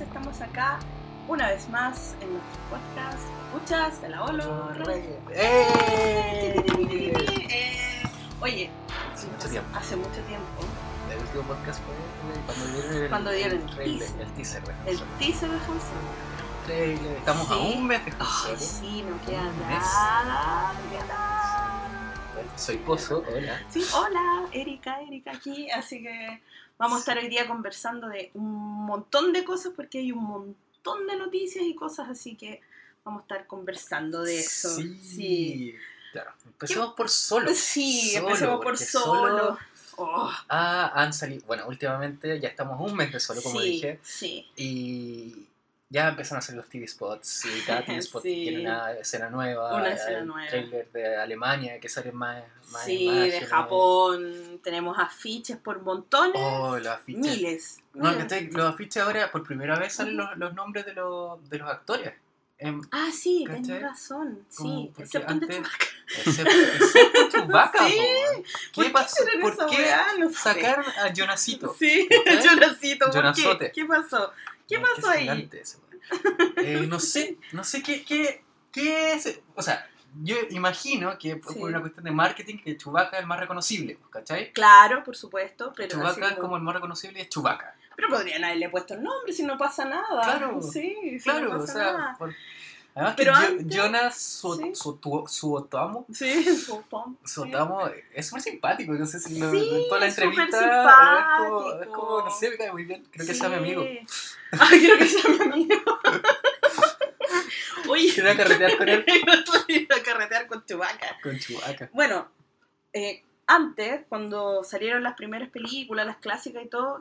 Estamos acá una vez más en nuestro podcast Escuchas de la Olo. ¡Eh! Eh, oye, Hace mucho tiempo. hace mucho tiempo, El último podcast fue cuando dieron el, Cuando dieron el trailer, teaser. el teaser. de el teaser de Hanson. Trailer. Estamos a Sí. un mes de Hanson. sí, no queda nada, no queda nada. Bueno, Soy Pozo, hola. Sí, hola, Erika, Erika aquí, así que vamos a estar hoy día conversando de un montón de cosas porque hay un montón de noticias y cosas, así que vamos a estar conversando de eso. Sí. Sí, Claro, empecemos por solo. Sí, Solo, empecemos por solo. Oh, Ah, han salido. Bueno, últimamente ya estamos un mes de solo, como sí, dije. Sí, Y ya empezaron a salir los TV spots. Y cada TV spot Sí. tiene una escena nueva. Una el escena nueva. trailer de Alemania que salen más. más sí, de. Japón tenemos afiches por montones, Oh, los afiches. miles. No, miles. ¿cachai? los afiches ahora por primera vez salen los, los nombres de los, de los actores. Em, Ah, sí, tenés razón, sí, excepto el de antes- Chewbacca. excepto, excepto Chewbacca, Sí. po, weón. ¿Por ¿Qué pasó? ¿Por qué sacaron a Jonasito? Sí. Jonasito, ¿por qué? ¿Qué pasó? ¿Qué No, pasó ahí? Eh, no sé, no sé qué, qué, qué es. O sea, yo imagino que por Sí. una cuestión de marketing que Chewbacca es el más reconocible, ¿cachai? Claro, por supuesto, pero, Chewbacca es como- como el más reconocible y es Chewbacca. pero podrían haberle puesto el nombre si no pasa nada. Claro, sí, si Claro, no o pasa sea, nada. por- además Pero que Jo- antes- Jonas Su- Sí. Su- Suotamo Sí, su Tom, sí. Sotamo es súper simpático, no sé si lo, Sí, en toda la entrevista es como, es como, no sé, me cae muy bien, creo que sea mi amigo. Ay, quiero que sea mi amigo. Oye, Quiero a carretear con él. Ir a carretear con Chewbacca. Con Chewbacca. Bueno, eh, antes, cuando salieron las primeras películas, las clásicas y todo,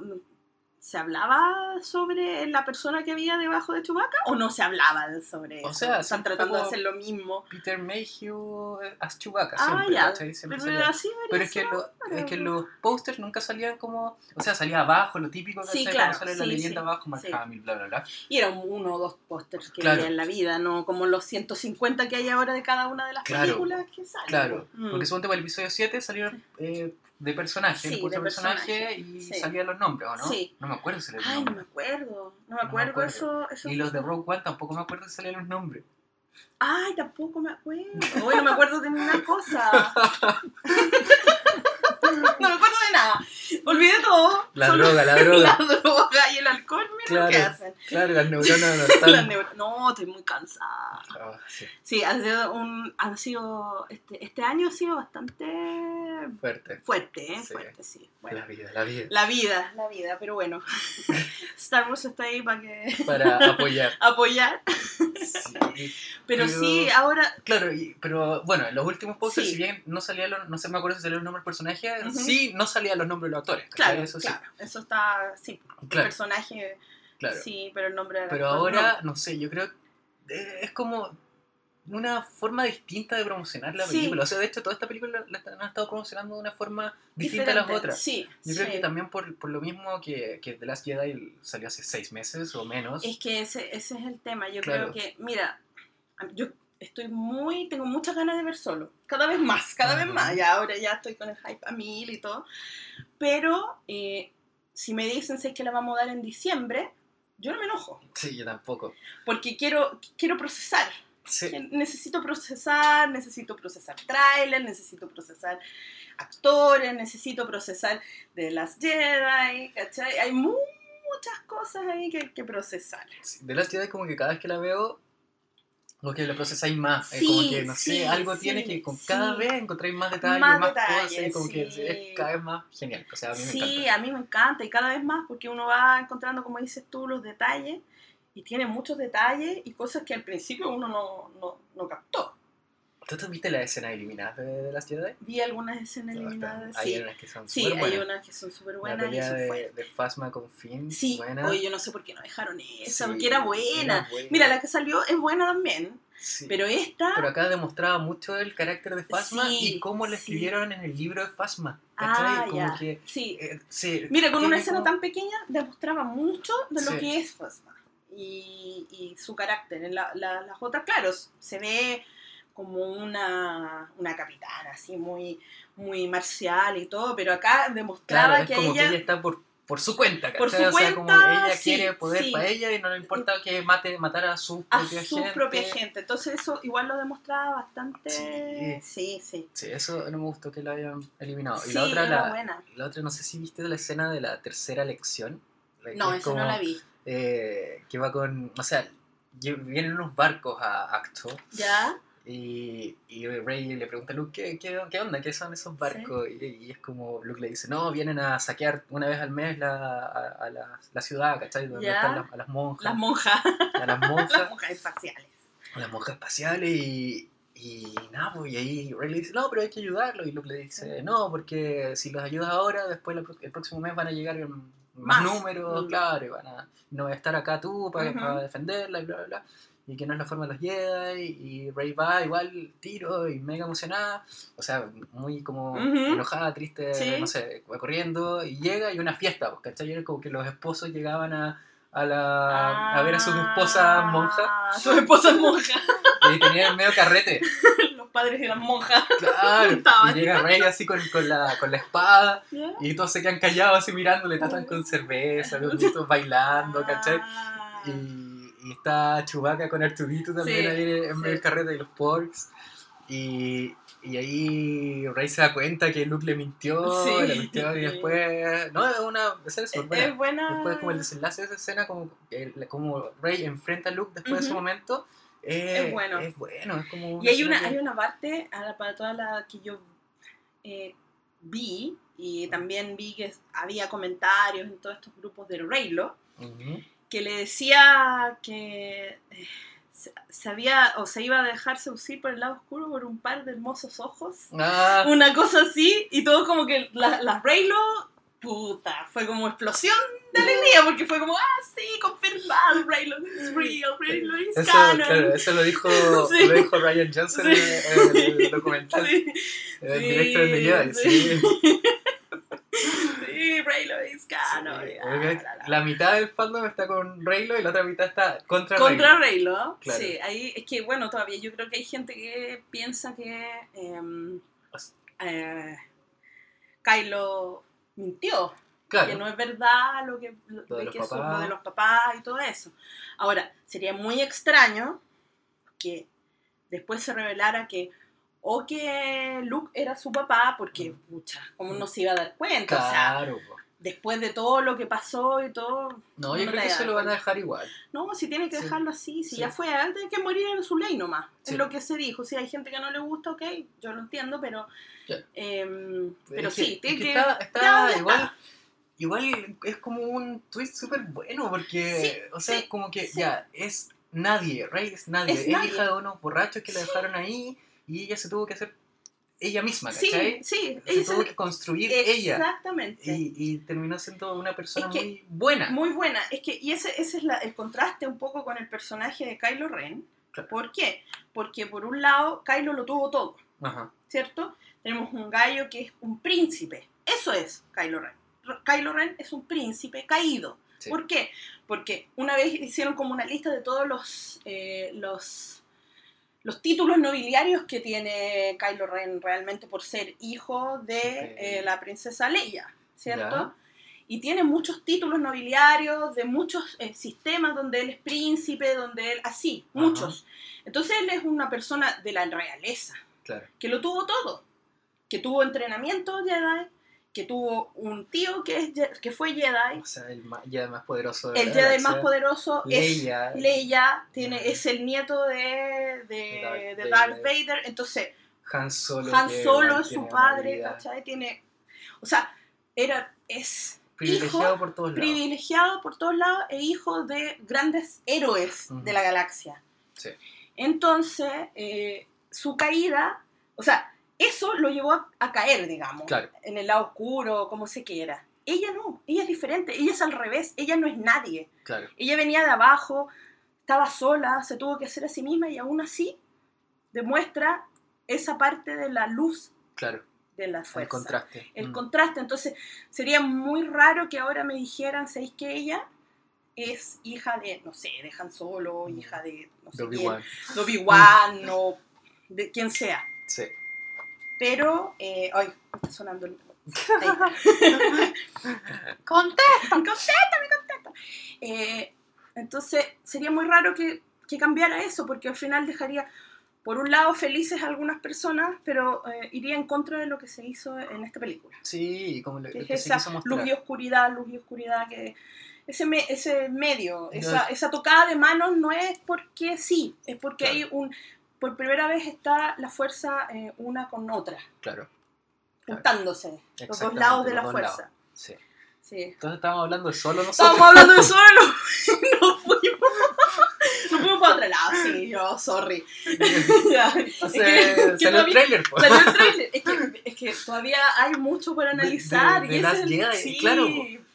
¿se hablaba sobre la persona que había debajo de Chewbacca? ¿O no se hablaba sobre O eso? sea, Están tratando de hacer lo mismo. Peter Mayhew eh, as Chewbacca, Ah, siempre, ya. ¿cachai? Siempre Pero así Pero es que, lo- es que los posters nunca salían como. O sea, salía abajo, lo típico, Sí, ¿cachai? claro, sale la sí, leyenda sí, abajo, Mark sí. Hamill, bla, bla, bla. Y eran uno o dos pósters que Claro. había en la vida, no como los 150 que hay ahora de cada una de las Claro, películas que salen. Claro, Mm. porque suponte para el episodio 7 salieron eh, de personaje, Sí, el de personaje, personaje, y sí. salían los nombres, ¿o no? Sí. No me acuerdo si salían Ay, los no me acuerdo. No me No me acuerdo, acuerdo. eso. eso Y los de Rogue One tampoco me acuerdo si salían los nombres. Ay, tampoco me acuerdo. Hoy no me acuerdo de ninguna cosa. no me acuerdo de nada. Olvidé todo. La Solo droga, la droga. La droga y el alcohol, mira lo que hacen. Claro, las neuronas no están. Las No, estoy muy cansada. Ah, sí, Sí, ha sido un, ha sido, este, este año ha sido bastante fuerte. fuerte, ¿eh? Sí. Fuerte, sí. Bueno, La vida, la vida. la vida, la vida, pero bueno. Star Wars está ahí para que Para apoyar. apoyar. Sí. Pero, Pero- sí, ahora Claro, y- pero bueno, en los últimos posters, Sí. si bien no salían los, no sé, me acuerdo si salían los nombres del personaje, Sí no salían los nombres de los actores. Claro, Eso sí. eso está, sí, el personaje, claro. sí, pero el nombre del Pero actor ahora, no sé, yo creo que es como una forma distinta de promocionar la Sí. película. O sea, de hecho, toda esta película la, han estado promocionando de una forma distinta a las Diferente, otras. Sí, Yo creo que también por, por lo mismo que, que The Last Jedi salió hace seis meses o menos. Es que ese, ese es el tema, yo Claro. creo que, mira, yo estoy muy, tengo muchas ganas de ver solo, cada vez más, cada vez Ujú. más, ya ahora ya estoy con el hype a mil y todo, pero eh, si me dicen si es que la vamos a dar en diciembre, yo no me enojo, Sí, yo tampoco. porque quiero, quiero procesar, Sí, necesito procesar, necesito procesar trailers, necesito procesar actores, necesito procesar de las Jedi, ¿cachai? Hay mu- muchas cosas ahí que hay que procesar. sí, The Last Jedi como que cada vez que la veo, que la procesáis más. Es Sí, como que, no sí, sé, algo sí, tiene que con sí. cada vez encontráis más detalles, Más más, detalles, cosas, y como que sí. es cada vez más genial. O sea, a mí me Sí, encanta. a mí me encanta y cada vez más porque uno va encontrando, como dices tú, los detalles y tiene muchos detalles y cosas que al principio uno no, no, no captó. ¿Tú te viste las escenas eliminadas de, The Last Jedi? Vi algunas escenas eliminadas, Hay sí. unas que son Sí, súper hay buenas. unas que son súper La buenas y pelea son de, fuertes. de Phasma con Finn, Sí, buena. oye, yo no sé por qué no dejaron esa, Sí, porque era buena. era buena. Mira, la que salió es buena también, Sí. pero esta... Pero acá demostraba mucho el carácter de Phasma Sí, y cómo le sí. escribieron en el libro de Phasma. Ah, como ya. que Sí, eh, se- Mira, con una escena como- tan pequeña demostraba mucho de lo Sí. que es Phasma y, y su carácter. En la- la- las otras, claro, se ve como una, una capitana, así muy, muy marcial y todo, pero acá demostraba Claro, es que como ella... que ella está por por su cuenta, ¿cachai? Por su o sea, como cuenta, ella sí, quiere poder sí. para ella y no le importa que mate, matar a su a propia su gente. propia gente. Entonces eso igual lo demostraba bastante... Sí. Sí, sí. Sí, eso no me gustó que la hayan eliminado. y la otra, la, buena. la otra, no sé si viste la escena de la tercera lección. No, es esa no como, la vi. eh, que va con, o sea, vienen unos barcos a Acto ¿Ya? Y, y Rey le pregunta a Luke, ¿qué, qué, qué onda? ¿Qué son esos barcos? Y, y es como, Luke le dice, no, vienen a saquear una vez al mes la, a, a la, la ciudad, ¿cachai? Donde están las, a las monjas. Las monjas. a las Las monjas. espaciales. a las monjas espaciales y, y nada, pues y ahí Rey le dice, no, pero hay que ayudarlo. Y Luke le dice, no, porque si los ayudas ahora, después el próximo mes van a llegar más, Más. números, Mm. claro, y van a, no a estar acá tú para, para defenderla y bla, bla, bla. Y que no es la forma de los Jedi, y Rey va igual, tiro, y mega emocionada, o sea, muy como Ujú. enojada, triste, Sí. no sé, va corriendo, y llega y una fiesta, pues, ¿cachai? Era como que los esposos llegaban a, a, la, a ver a sus esposas monjas, Ah, Sus esposas monjas. y tenían medio carrete. Los padres de las monjas. Claro, y llega Rey así con, con, la, con la espada y todos se quedan callados así mirando, le tratan con cerveza, los niños bailando, ¿cachai? Ah. Y, y está Chewbacca con Arturito también Sí, ahí en medio del sí. carrete y los porks. Y, y ahí Rey se da cuenta que Luke le mintió, Sí. le mintió y después... No, es una escena súper buena. Es buena. Después como el desenlace de esa escena, como, como Rey enfrenta a Luke después de ese momento, eh, Es bueno. Es bueno, es como... Y hay una, que- hay una parte, para toda la que yo eh, vi, y también vi que había comentarios en todos estos grupos de Reylo. Que le decía que eh, se, había o se iba a dejar seducir por el lado oscuro por un par de hermosos ojos. Ah, Una cosa así, y todo como que las la Reylo, puta, fue como explosión de alegría, porque fue como, ah, sí, confirmado, Reylo is real, Reylo is eso, canon. claro, eso lo dijo, Sí. lo dijo Ryan Johnson Sí. en el documental, Sí, el director de Jedi. Sí. Canon. Sí, ah, la, la. La mitad del fandom está con Reylo y la otra mitad está contra, Contra Reylo. Reylo, Claro. sí, ahí es que bueno, todavía yo creo que hay gente que piensa que em, eh, Kylo mintió, Claro, que no es verdad lo que lo, Lo de los papás. lo de los papás y todo eso. Ahora, sería muy extraño que después se revelara que o que Luke era su papá, porque, pucha, ¿cómo no se iba a dar cuenta? O sea, claro. po. Después de todo lo que pasó y todo, No, yo creo que se lo van a dejar igual. no, si tiene que Sí. dejarlo así, si Sí. ya fue, tiene que morir en su ley nomás. Sí. Es lo que se dijo. Si hay gente que no le gusta, ok, yo lo entiendo, pero. Em, pero Es sí, tiene que que. está, igual, está. igual es como un twist súper bueno porque, o sea, como que ya, es nadie, Rey es nadie, Es es, nadie. hija de unos borrachos que la dejaron ahí y ella se tuvo que hacer ella misma, Sí, ¿cachai? sí. Se ella tuvo que construir ella Exactamente. y, y terminó siendo una persona Es que- muy buena. Muy buena. Es que, y ese, ese es la- el contraste un poco con el personaje de Kylo Ren. Claro. ¿Por qué? Porque por un lado, Kylo lo tuvo todo, Ajá. ¿cierto? Tenemos un gallo que es un príncipe. Eso es Kylo Ren. Kylo Ren es un príncipe caído. Sí. ¿Por qué? Porque una vez hicieron como una lista de todos los, eh, los, los títulos nobiliarios que tiene Kylo Ren realmente por ser hijo de eh, la princesa Leia, ¿cierto? Y tiene muchos títulos nobiliarios de muchos eh, sistemas donde él es príncipe, donde él... Así, muchos. Entonces él es una persona de la realeza, Claro. que lo tuvo todo. Que tuvo entrenamiento Jedi, que tuvo un tío que, es, que fue Jedi, O sea, el Jedi más poderoso de el Jedi galaxia. más poderoso Leia. es Leia, tiene, es el nieto de, de, De Darth Darth Vader. Vader. Entonces, Han Solo. Han Solo es su padre, ¿cachai? Tiene, o sea, era, es Privilegiado hijo, por todos lados. privilegiado por todos lados e hijo de grandes héroes Ujú. de la galaxia. Sí. Entonces, eh, su caída, o sea, eso lo llevó a, a caer, digamos, Claro. en el lado oscuro, como se quiera. Ella no, ella es diferente, ella es al revés, ella no es nadie. Claro. Ella venía de abajo, estaba sola, se tuvo que hacer a sí misma y aún así demuestra esa parte de la luz Claro. de la El fuerza. contraste. El Mm. contraste. Entonces, sería muy raro que ahora me dijeran, ¿sabéis que ella es hija de, no sé, de Han Solo, Mm. hija de, no sé quién, Obi-Wan. de Obi-Wan o de quien sea? Sí. Pero, eh, ay, está sonando el, Ahí está. contéstame, contéstame, contéstame. Eh, entonces, sería muy raro que, que cambiara eso, porque al final dejaría, por un lado, felices a algunas personas, pero eh, iría en contra de lo que se hizo en esta película. Sí, como lo, Que lo es que esa luz y oscuridad, luz y oscuridad, que ese, me- ese medio, esa, esa tocada de manos no es porque sí, es porque Claro. hay un, por primera vez está la fuerza eh, una con otra, Claro, juntándose, los dos lados de la fuerza. sí. Sí. Entonces estábamos hablando de solo nosotros. Estábamos hablando de solo, nos fuimos, nos fuimos para otro lado, sí, yo, sorry. Ya. Es Entonces, que- que salió el trailer, pues. Salió el trailer. Es que, es que todavía hay mucho por De- analizar. de- y de ese las es el- Jedi, sí, claro,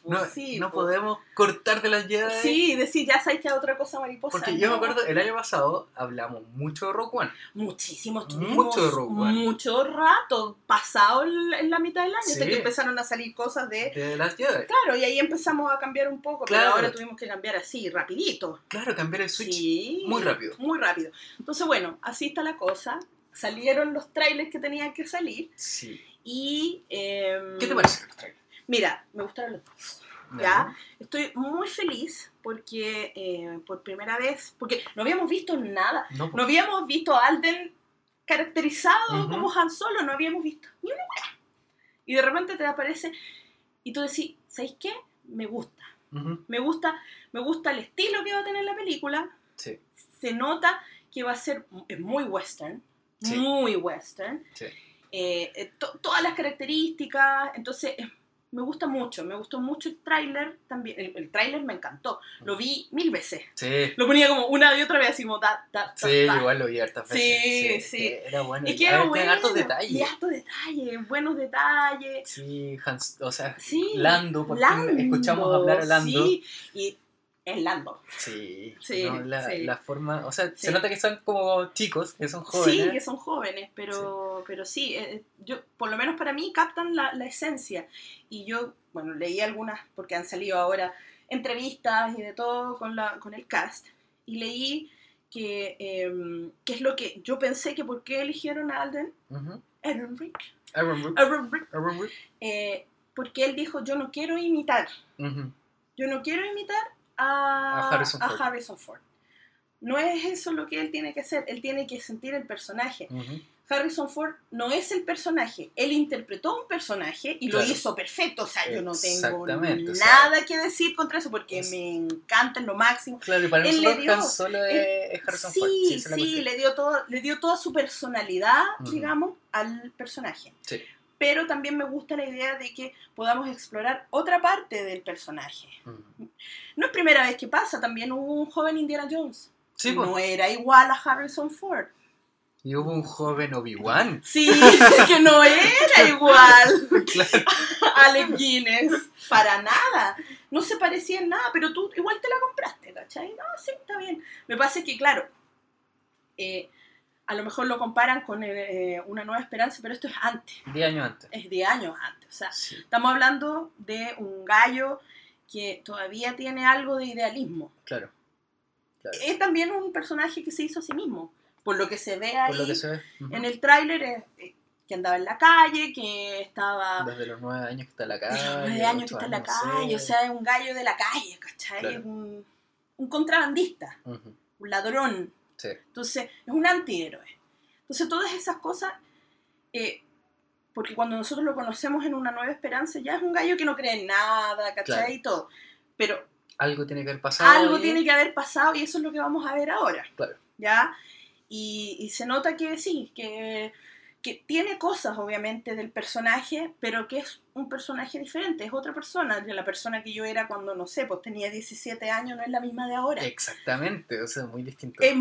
No, sí, no pues. podemos cortar de las Jedi. Sí, decir, ya sabes que otra cosa mariposa. Porque yo me no. acuerdo, el año pasado hablamos mucho de Rock One. Muchísimo, Mucho de Rogue One. mucho rato, pasado en, la mitad del año, hasta Sí. que empezaron a salir cosas de... De las Jedi. Claro, y ahí empezamos a cambiar un poco, Claro. pero ahora tuvimos que cambiar así, rapidito. Claro, cambiar el Switch Sí, muy rápido. Muy rápido. Entonces, bueno, así está la cosa. Salieron los trailers que tenían que salir Sí. y... em, ¿Qué te parece los trailers? Mira, me gustaron los dos. ¿ya? Estoy muy feliz porque eh, por primera vez, porque no habíamos visto nada, No, no pues, habíamos visto a Alden caracterizado Ujú. como Han Solo, no habíamos visto ni una wea. Y de repente te aparece y tú decís, ¿sabéis qué? Me gusta. ujú, Me gusta, me gusta el estilo que va a tener la película. Sí, Se nota que va a ser es muy western, Sí. muy western. sí. Eh, eh, to- todas las características, entonces eh, me gusta mucho, me gustó mucho el tráiler también, el, el tráiler me encantó, lo vi mil veces, Sí, lo ponía como una y otra vez, así como da, da, da, sí, igual lo vi hartas Sí, sí. que Era bueno. Es y que era bueno, hartos y detalles. hartos detalles, buenos detalles, Sí, Hans, o sea, sí, Lando, por fin escuchamos hablar a Lando. sí, y es Lando, Sí, Sí, no, la, sí. la forma, o sea, Sí. se nota que son como chicos, que son sí, jóvenes. que son jóvenes, pero sí, pero sí eh, yo, por lo menos para mí captan la, la esencia, y yo, bueno, leí algunas, porque han salido ahora entrevistas y de todo con, la, con el cast, y leí que, em, que es lo que yo pensé que por qué eligieron a Alden Ujú. Ehrenreich, Aaron Brooks, Ehrenreich, Aaron Brooks. eh, porque él dijo, yo no quiero imitar, Ujú. yo no quiero imitar a, A Harrison Ford. Harrison Ford. No es eso lo que él tiene que hacer, él tiene que sentir el personaje. Harrison Ford no es el personaje, él interpretó un personaje y lo hizo perfecto, o sea, yo no tengo Exactamente, o sea- nada que decir contra eso porque Es- me encanta en lo máximo. Claro, y para Él le dio- Solo él- es Harrison sí, Ford. sí, cuestión. le dio, todo, le dio toda su personalidad, digamos, al personaje. Sí. Pero también me gusta la idea de que podamos explorar otra parte del personaje. Ujú. No es primera vez que pasa, también hubo un joven Indiana Jones. Sí, pues. no era igual a Harrison Ford. Y hubo un joven Obi-Wan. Sí, que no era igual Claro. a Alec Guinness. Para nada. No se parecía en nada, pero tú igual te la compraste, ¿cachai? No, sí, está bien. Me pasa que, claro, eh, a lo mejor lo comparan con eh, Una Nueva Esperanza, pero esto es antes, Diez años antes. es de años antes. O sea, Sí, estamos hablando de un gallo que todavía tiene algo de idealismo. claro. claro. Es también un personaje que se hizo a sí mismo. Por lo que se ve ahí Por lo que se ve. Ujú. en el tráiler, es, eh, que andaba en la calle, que estaba Desde los nueve años que está en la calle. desde los nueve años que está en la calle, o sea, es un gallo de la calle, ¿cachai? Claro. Es un, un contrabandista, un ladrón. Sí. Entonces, es un antihéroe. Entonces, todas esas cosas, eh, porque cuando nosotros lo conocemos en Una Nueva Esperanza, ya es un gallo que no cree en nada, ¿cachai? Claro. Y todo. Pero Algo tiene que haber pasado. algo tiene que haber pasado y eso es lo que vamos a ver ahora. Claro. ¿Ya? Y, y se nota que sí, que, que tiene cosas obviamente del personaje, pero que es un personaje diferente, es otra persona. La persona que yo era cuando, no sé, pues tenía 17 años, no es la misma de ahora. Exactamente, o sea, muy distinto. Es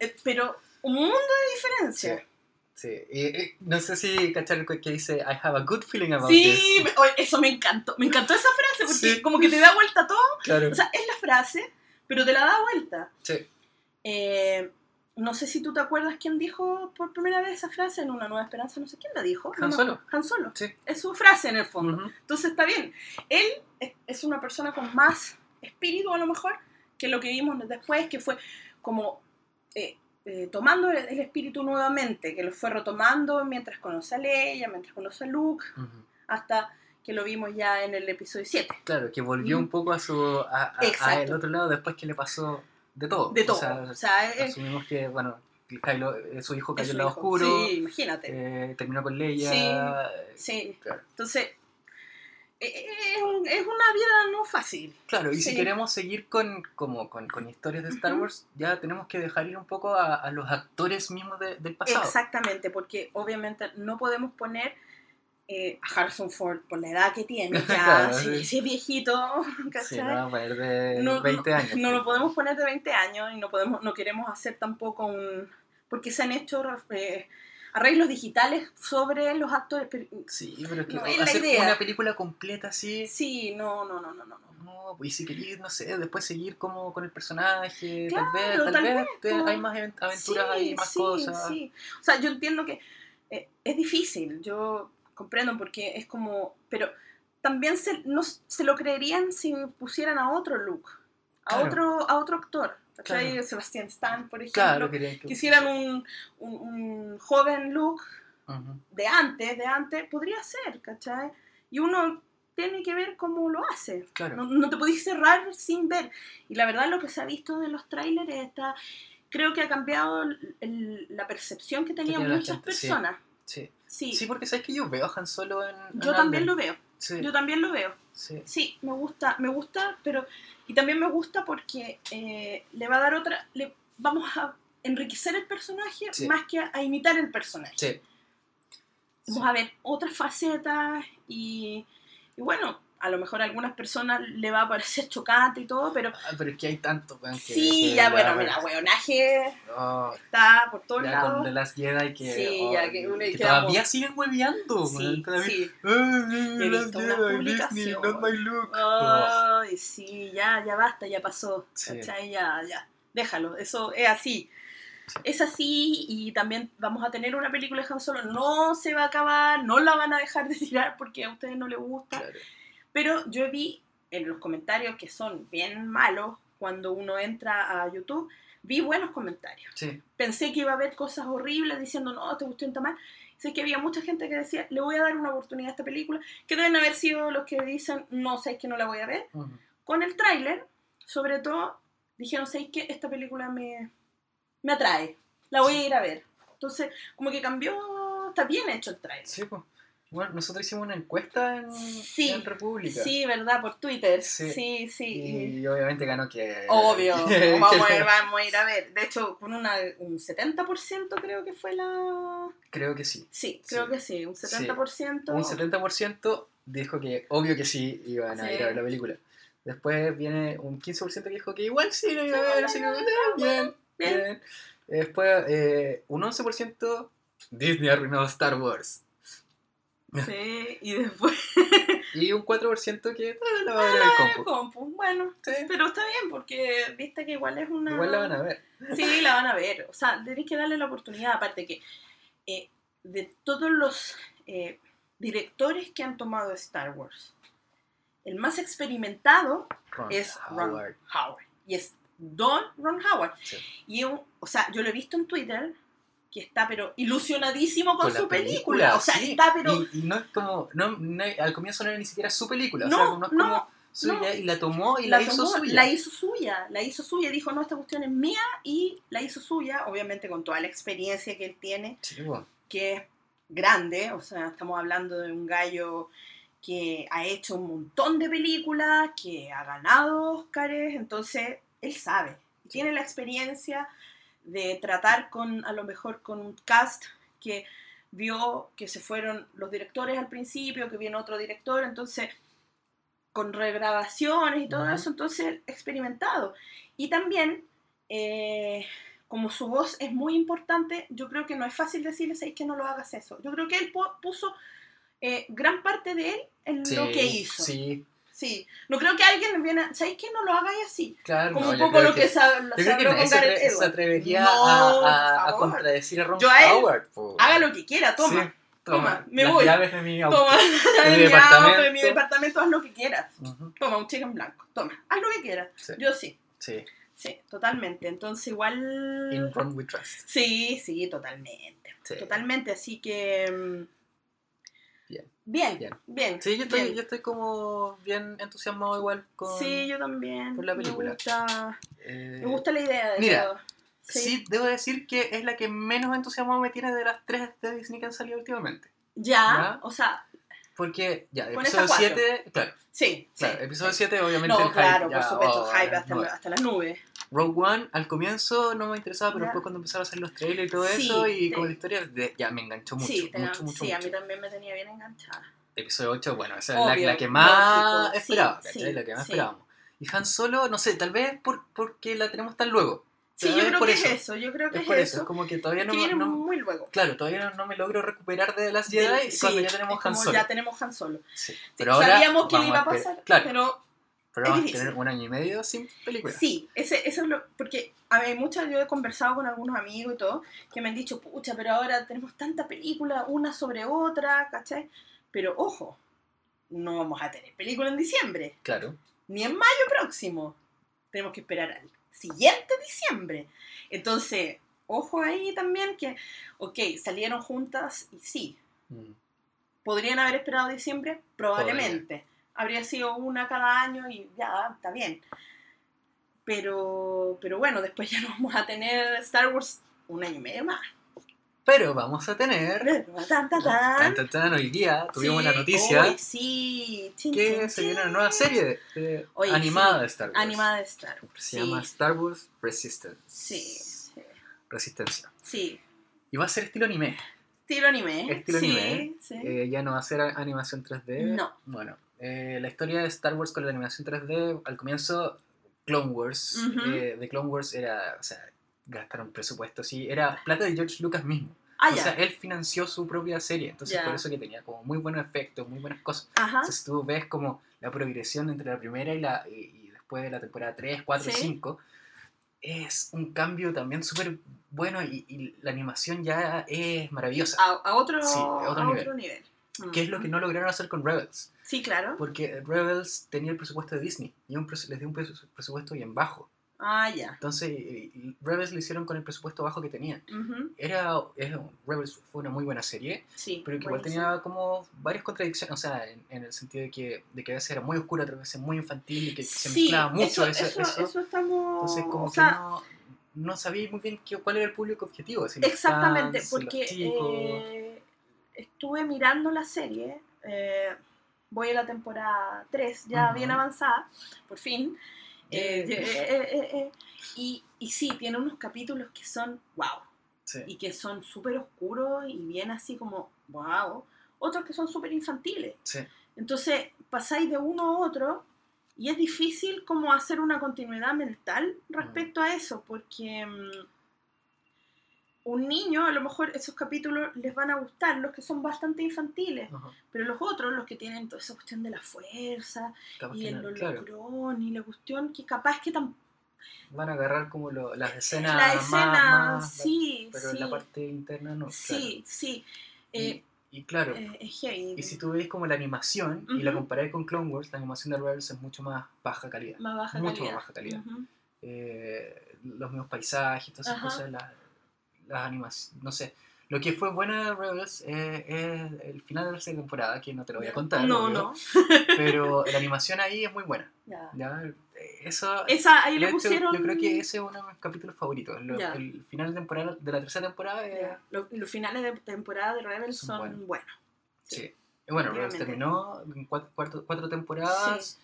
eh, pero un mundo de diferencia. Sí. Y, y no sé si cachar que dice I have a good feeling about Sí, this. oye, eso me encantó. Me encantó esa frase porque Sí. como que te da vuelta todo. Claro. O sea, es la frase, pero te la da vuelta. sí. Eh, no sé si tú te acuerdas quién dijo por primera vez esa frase en Una Nueva Esperanza, no sé quién la dijo. Han No, Solo. Han Solo. Sí. Es su frase en el fondo. Entonces está bien. Él es- una persona con más espíritu a lo mejor que lo que vimos después, que fue como eh, eh, tomando el, el espíritu nuevamente, que lo fue retomando mientras conoce a Leia, mientras conoce a Luke, hasta que lo vimos ya en el episodio 7. Claro, que volvió Mm. un poco a su a, a- a Exacto. el otro lado después que le pasó de todo. De O todo. sea, o sea, es, asumimos que, bueno, Kylo, eh, su hijo cayó al lado hijo. oscuro, Sí, imagínate. eh, terminó con Leia. Sí. eh, sí. claro. Entonces, eh, eh, es, un- es una vida no fácil. Claro, y si queremos seguir con, como, con, con historias de Star. Wars, ya tenemos que dejar ir un poco a, a los actores mismos de- del pasado. Exactamente, porque obviamente no podemos poner eh, a Harrison Ford por la edad que tiene, ya, Claro, si ese viejito, Sí, ¿cachai? no vamos a poner de No, 20 años. No pues. lo podemos poner de 20 años y no podemos no queremos hacer tampoco un... Porque se han hecho eh, arreglos digitales sobre los actores. Sí, pero es que No, es la hacer idea. una película completa así... Sí, no, no, no, no, no. no. Pues y si queréis, no sé, después seguir como con el personaje, Claro, tal vez, tal tal vez hay más aventuras Sí, ahí, más sí, cosas. sí. O sea, yo entiendo que eh, es difícil, yo comprendo porque es como... Pero también se, no, se lo creerían si pusieran a otro look, a, Claro. otro, a otro actor. Claro. Sebastián Stan, por ejemplo. Claro, que... Quisieran un, un, un joven look de antes, de antes, podría ser, ¿cachai? Y uno tiene que ver cómo lo hace. Claro. No, no te podéis cerrar sin ver. Y la verdad lo que se ha visto de los trailers está... Creo que ha cambiado el- la percepción que tenían muchas gente, personas. Sí. Sí, sí, porque sabes que yo veo a Han Solo en... yo también lo veo. Sí, Yo también lo veo. sí. Sí, me gusta, me gusta, pero... Y también me gusta porque eh, le va a dar otra... Le, vamos a enriquecer el personaje Sí. más que a, a imitar el personaje. Sí. vamos a ver otras facetas y, y bueno, a lo mejor a algunas personas le va a parecer chocante y todo, pero Ah, pero es que hay tanto, weón, sí, ya bueno, mira, weonaje Oh, está por todos ya con lados. The Last Jedi que... Sí, oh, ya que uno que todavía siguen hueveando, Sí, sí. He visto Disney, my look. Ay, sí, ya, ya basta, ya pasó. Ya, ya. Déjalo, eso es así. Sí. Es así y también vamos a tener una película de Han Solo. No se va a acabar, no la van a dejar de tirar porque a ustedes no les gusta. Claro. Pero yo vi en los comentarios que son bien malos cuando uno entra a YouTube, vi buenos comentarios. Sí, Pensé que iba a haber cosas horribles diciendo, no, te gustó tan mal. Sé que había mucha gente que decía, le voy a dar una oportunidad a esta película, que deben haber sido los que dicen, no, sé que no la voy a ver. Con el tráiler, sobre todo, dijeron, sé que esta película me, me atrae, la voy a ir a ver. Entonces, como que cambió, está bien hecho el tráiler. Sí, pues. Bueno, nosotros hicimos una encuesta en, Sí, en República. Sí, ¿verdad? Por Twitter. Sí. Sí, sí. Y obviamente ganó que. Obvio, que- vamos, que- a ir, vamos a ir a ver. De hecho, con una, un 70% creo que fue la... Creo que sí. Sí, creo Sí. que sí, un 70%. Un 70% dijo que obvio que sí iban a ir a ver la película. Después viene un 15% que dijo que igual sí lo iba a ver, así que bien. bien. Después eh, un 11% Disney arruinó Star Wars. Sí, y después... Y un 4% que ah, la va a ver Ah, el compu. compu. Bueno, Sí. pero está bien porque viste que igual es una... Igual la van a ver. Sí, la van a ver. O sea, tenéis que darle la oportunidad. Aparte que eh, de todos los eh, directores que han tomado Star Wars, el más experimentado Ron es Ron Howard. Y es Don Ron Howard. Sí. Y un- o sea, yo lo he visto en Twitter que está pero ilusionadísimo con, su película. O sea, sí. está pero... Y, y no es como. No, no- al comienzo no era ni siquiera su película. o No, sea, no es como suya y la tomó y la, hizo tomó, suya. La hizo suya, la hizo suya. Dijo, no, esta cuestión es mía y la hizo suya, obviamente con toda la experiencia que él tiene, Sí, bueno. que es grande. O sea, estamos hablando de un gallo que ha hecho un montón de películas, que ha ganado Óscares, entonces él sabe, tiene la experiencia de tratar con, a lo mejor, con un cast que vio que se fueron los directores al principio, que viene otro director, entonces con regrabaciones y todo eso, entonces experimentado. Y también, eh, como su voz es muy importante, yo creo que no es fácil decirle, ¿sabes que no lo hagas eso? Yo creo que él pu- puso eh, gran parte de él en Sí, lo que hizo. Sí, Sí. No creo que alguien viene, ¿sabes que no lo hagáis así? claro. Como no, un poco lo que, ha- Yo creo que con Gareth se atrevería No, a, a- a contradecir a Ron Yo a él, Howard. Haga lo que quiera, toma. Sí, toma, me las voy. llaves de mi auto. Toma, de mi departamento. auto, de mi departamento, haz lo que quieras. Toma, un cheque en blanco, toma, haz lo que quieras. Sí, Yo sí, sí. sí, totalmente. Entonces igual... In Ron we trust. Sí, sí, totalmente. Sí. Totalmente, así que... Bien. Bien, Bien. bien. Sí, yo estoy, bien. yo estoy como bien entusiasmado igual con... Sí, yo también. por la película. Me gusta, eh, me gusta la idea de mira, todo. Sí. debo decir que es la que menos entusiasmado me tiene de las tres de Disney que han salido últimamente. Ya, ¿Ya? o sea, Porque, ya, Con episodio esta cuatro. 7, claro, sí. claro, sí, episodio sí. 7 obviamente No, el hype claro, ya, por supuesto, oh, hype hasta, no. hasta las nubes. Rogue One al comienzo no me interesaba, pero Ya. después cuando empezaron a hacer los trailers y todo Sí, eso, y te- como la historia, de- ya me enganchó mucho, sí, te- mucho, mucho, sí a mucho. mí también me tenía bien enganchada. Episodio 8, bueno, esa es la, Obvio, la que más lógico, sí, esperaba, sí, ¿cachai? La que más sí. esperábamos. Y Han Solo, no sé, tal vez por, porque la tenemos tan luego. Sí, yo creo que eso. es eso, yo creo que Es es, por eso, eso. es como que todavía no, que viene no- muy luego. Claro, todavía no, no me logro recuperar de las Jedi sí, cuando ya tenemos es Han Solo. Ya tenemos Han Solo. Sí, Sí, Pero ahora Sabíamos que le iba a pasar, Claro, pero pero vamos a tener un año y medio sin película. Sí, ese, eso es lo. Porque a ver, muchas, yo he conversado con algunos amigos y todo, que me han dicho, pucha, pero ahora tenemos tanta película, una sobre otra, ¿cachai? Pero ojo, no vamos a tener película en diciembre, Claro. ni en mayo próximo. Tenemos que esperar al siguiente diciembre. Entonces, ojo ahí también que, ok, salieron juntas y sí, Mm. podrían haber esperado diciembre, probablemente. Habría sido una cada año y ya, está bien. Pero, pero bueno, después ya no vamos a tener Star Wars un año y medio más. Pero vamos a tener. Tan, tan, tan. Tan, tan, tan, hoy día tuvimos Sí, la noticia hoy sí. Chin, que chin, se viene una nueva serie de- animada sí, de Star Wars. Animada de Star Wars. Se sí. llama Star Wars Resistance. Sí, sí. Resistencia. Sí. Y va a ser estilo anime. Estilo anime. Estilo anime. Sí. Eh, ya no va a ser animación 3D. No. Bueno, eh, la historia de Star Wars con la animación 3D, al comienzo, Clone Wars. Eh, de Clone Wars era, o sea, gastaron presupuesto, sí. Era plata de George Lucas mismo. ah, o sea, él financió su propia serie. Entonces, por eso que tenía como muy buenos efectos, muy buenas cosas. Ajá. Entonces, tú ves como la progresión entre la primera y, la, y, y después de la temporada 3, 4, Sí. 5. Es un cambio también súper bueno y, y la animación ya es maravillosa. A, a otro, Sí, a otro a nivel. otro nivel. Que es lo que no lograron hacer con Rebels. Sí, claro. Porque Rebels tenía el presupuesto de Disney y un les dio un pres- presupuesto bien bajo. Ah, ya. Entonces, y- y Rebels lo hicieron con el presupuesto bajo que tenían. Ujú, Era, es- Rebels fue una muy buena serie, Sí. pero que igual tenía como varias contradicciones, o sea, en, en el sentido de que, de que a veces era muy oscura, otras veces muy infantil y que se Sí, mezclaba mucho eso, eso. eso, eso. estamos... Entonces, como o que sea, no, no sabía muy bien qué- cuál era el público objetivo. si Exactamente, fans, porque estuve mirando la serie, eh, voy a la temporada 3, ya Ujú. bien avanzada, por fin, eh, eh, eh, eh, y, y sí, tiene unos capítulos que son wow, Sí. y que son súper oscuros y bien así como wow, otros que son súper infantiles. Sí. Entonces pasáis de uno a otro y es difícil como hacer una continuidad mental respecto a eso, porque mm, un niño a lo mejor esos capítulos les van a gustar, los que son bastante infantiles, Ajá. pero los otros, los que tienen toda esa cuestión de la fuerza Capaz y el no- claro, y la cuestión que capaz que tampoco... van a agarrar como lo- las escenas La más- escena, más- sí, pero sí, en la parte interna no. sí, sí. claro. Eh, y, y claro, eh, es heavy. y si tú veis como la animación y la comparáis con Clone Wars, la animación de Rebels es mucho más baja calidad. más baja mucho calidad. más baja calidad. Eh, los mismos paisajes, todas esas Ajá. cosas, la- las animaciones, no sé. Lo que fue bueno de Rebels eh, es el final de la segunda temporada, que no te lo voy a contar. No, obvio, no. Pero la animación ahí es muy buena. Ya. ¿ya? Eso, Esa, ahí le hecho, pusieron... yo creo que ese es uno de mis capítulos favoritos. Lo- el final de, temporada, de la tercera temporada Los, los finales de temporada de Rebels Son son buenos. buenos. Sí. Y bueno, Rebels terminó en cuatro, cuatro, cuatro temporadas.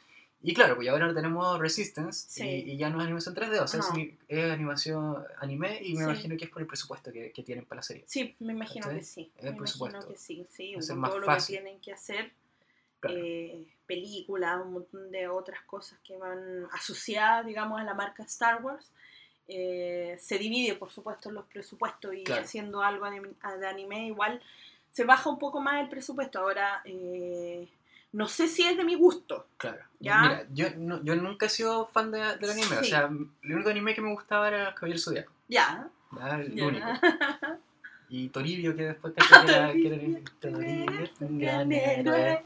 Y claro, pues ahora tenemos Resistance Sí. y, y ya no es animación 3D, o sea, es, No. es animación anime y me Sí. imagino que es por el presupuesto que, que tienen para la serie. Sí, me imagino que sí. Es Me por imagino que sí, sí. Más todo lo fácil. que tienen que hacer, Claro. eh, películas, un montón de otras cosas que van asociadas, digamos, a la marca Star Wars. Eh, se divide, por supuesto, los presupuestos y Claro. haciendo algo de anime igual se baja un poco más el presupuesto. Ahora, eh, no sé si es de mi gusto. Claro. ¿Ya? Mira, yo, no- yo nunca he sido fan de, del anime, o Sí. sea, el único anime que me gustaba era Caballero Zodíaco. Ya. ¿ya? El ya. único. Y Toribio, que después que era, que era Toribio, un gran héroe.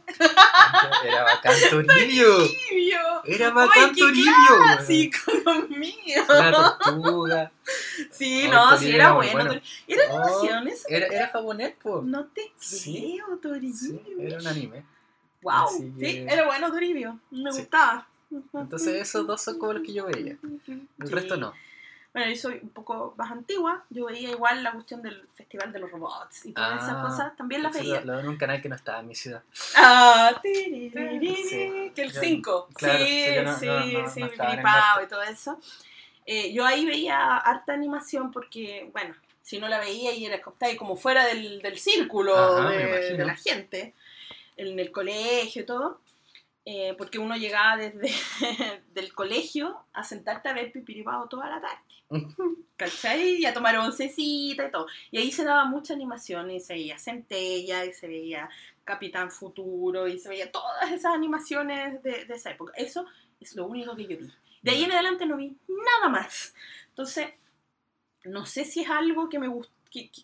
Era bacán Toribio. Toribio. Era bacán ¡Ay, qué Toribio. Dios mío! La tortuga. Sí, Ay, no, sí, era bueno. bueno. Era Oh, animación eso. Era, era japonés, po. No te Sí. creo, Toribio. Sí, era un anime. Wow, sí, era bueno Toribio. Me Sí. gustaba. Entonces esos dos son como los que yo veía. El Sí. resto no. Bueno, yo soy un poco más antigua. Yo veía igual la cuestión del Festival de los Robots y todas esas Ah, cosas. También las veía. Lo, lo veo en un canal que no estaba en mi ciudad. Ah, tiririri, Sí. que el Yo- 5. claro, sí, sí, no- sí, no- no- sí, y todo eso. Eh, yo ahí veía harta animación porque, bueno, si no la veía y era como fuera del, del círculo Ajá, de, de la gente, en el colegio y todo. eh, porque uno llegaba desde del colegio a sentarte a ver Pipiripao toda la tarde. ¿Cachai? Y a tomar oncecita y todo. Y ahí se daba mucha animación y se veía Centella y se veía Capitán Futuro y se veía todas esas animaciones de, de esa época. Eso es lo único que yo vi. De ahí en adelante no vi nada más. Entonces, no sé si es algo que me que- que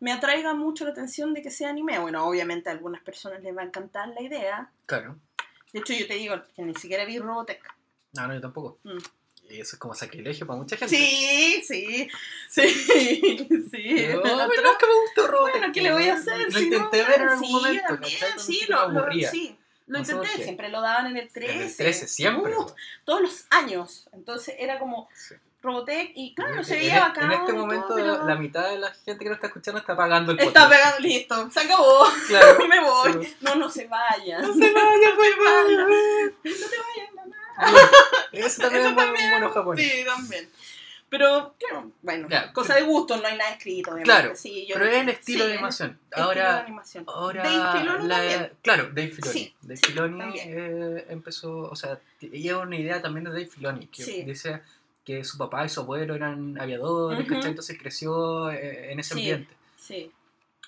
me atraiga mucho la atención de que sea anime. Bueno, obviamente a algunas personas les va a encantar la idea. Claro. De hecho, yo te digo que ni siquiera vi Robotech. No, no, yo tampoco. Mm. Y eso es como sacrilegio para mucha gente. Sí, sí, sí, sí. No, Otro- pero nunca me gustó Robotech. Bueno, ¿qué le voy a hacer? Lo Si intenté no, ver en algún sí, momento. también, sí, lo, lo- sí, lo No intenté, siempre lo daban en el 13. En el 13, siempre. Uh, todos los años. Entonces era como Sí. Robotech y claro, En- se en- veía en, bacán. este y todo, momento, pero la mitad de la gente que nos está escuchando está pagando el podcast. Está pegando, listo, se acabó, Claro. me voy. Sí. No, no se vayan. No se vaya, pues, vaya. No te vayan, mamá. Eso también Eso es también, bueno japonés. Sí, también. Pero, claro, bueno, Ya, cosa de gusto, no hay nada escrito. obviamente. Claro, Sí, yo- Pero es el estilo sí, de animación. estilo de Ahora, animación. ahora Dave Filoni la- claro, Dave Filoni. Sí, Dave Filoni eh, empezó, o sea, es una idea también de Dave Filoni, que dice que su papá y su abuelo eran aviadores, Ujú. ¿cachai? Entonces creció eh, en ese Sí. ambiente. Sí,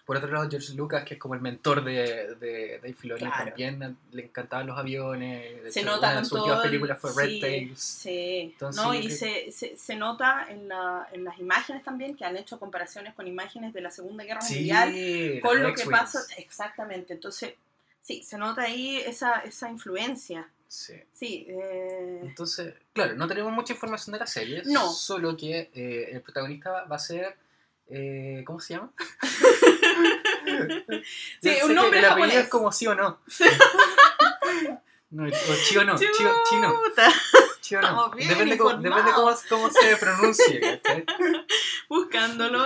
Por otro lado, George Lucas, que es como el mentor de, de Dave Filoni, Claro. también le encantaban los aviones. De se hecho, nota una de sus últimas el- películas fue Red sí, Tails. Sí, Entonces, no, y se, se, se nota en, la, en las imágenes también que han hecho comparaciones con imágenes de la Segunda Guerra Mundial con lo que pasa. Exactamente, entonces, sí, se nota ahí esa, esa influencia. Sí. Sí, eh, Entonces, claro, no tenemos mucha información de la serie. No. Solo que eh, el protagonista va- a ser. eh, ¿Cómo se llama? Sí, un nombre japonés. es como sí o no. No, o chi o no. Chi, chino. chuta, Chi o no. Depende, cómo, depende cómo, cómo se pronuncie. ¿cachai? buscándolo.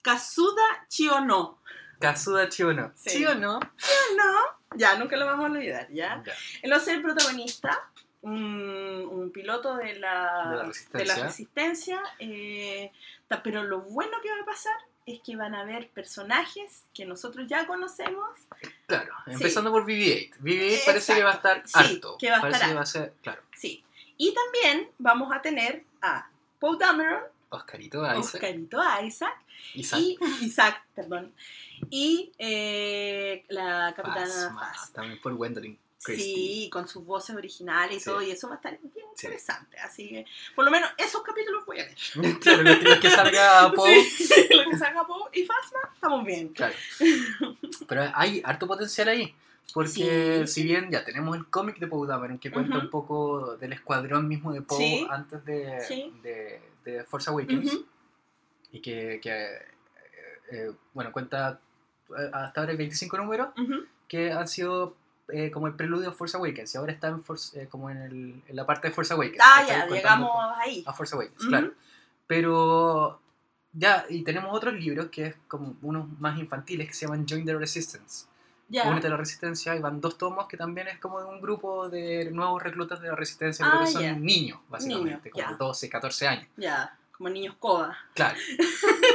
Kazuda Chiono. Kazuda chi o no. Sí. Chi o no. No, ya, nunca lo vamos a olvidar, ¿ya? Ya. Él va a ser el protagonista, un, un piloto de la, De la de Resistencia. la resistencia, eh, pero lo bueno que va a pasar es que van a haber personajes que nosotros ya conocemos. Claro, Sí. empezando por BB-8. BB-8 parece que va a estar Sí, alto. que va a parece estar que va a ser, claro, Sí. Y también vamos a tener a Paul Dameron, Oscarito Isaac. Oscarito Isaac, Isaac. y Isaac, perdón, y eh, la capitana Phasma. También por Gwendolyn Christie. Sí, con sus voces originales y Sí. todo, y eso va a estar bien Sí. interesante. Así que, por lo menos, esos capítulos voy a ver. claro, lo que, salga Poe. Sí, lo que salga Poe y Fasma, estamos bien. Claro. Pero hay harto potencial ahí. Porque si bien ya tenemos el cómic de Poe Dameron que cuenta un poco del escuadrón mismo de Poe antes de, de, de Force Awakens y que, que, eh, eh, bueno, cuenta hasta ahora hay 25 números Ujú. que han sido eh, como el preludio a Force Awakens y ahora está en, Force- eh, como en, el- en la parte de Force Awakens. Ah, ya, llegamos ahí. a Force Awakens, Ujú. claro. Pero ya, y tenemos otros libros que es como unos más infantiles que se llaman Join the Resistance. Ya. Únete a la Resistencia y van dos tomos que también es como de un grupo de nuevos reclutas de la Resistencia, pero Ah, que son ya. niños, básicamente, Niños, como ya. 12, 14 años. Ya, como niño escoba. Claro.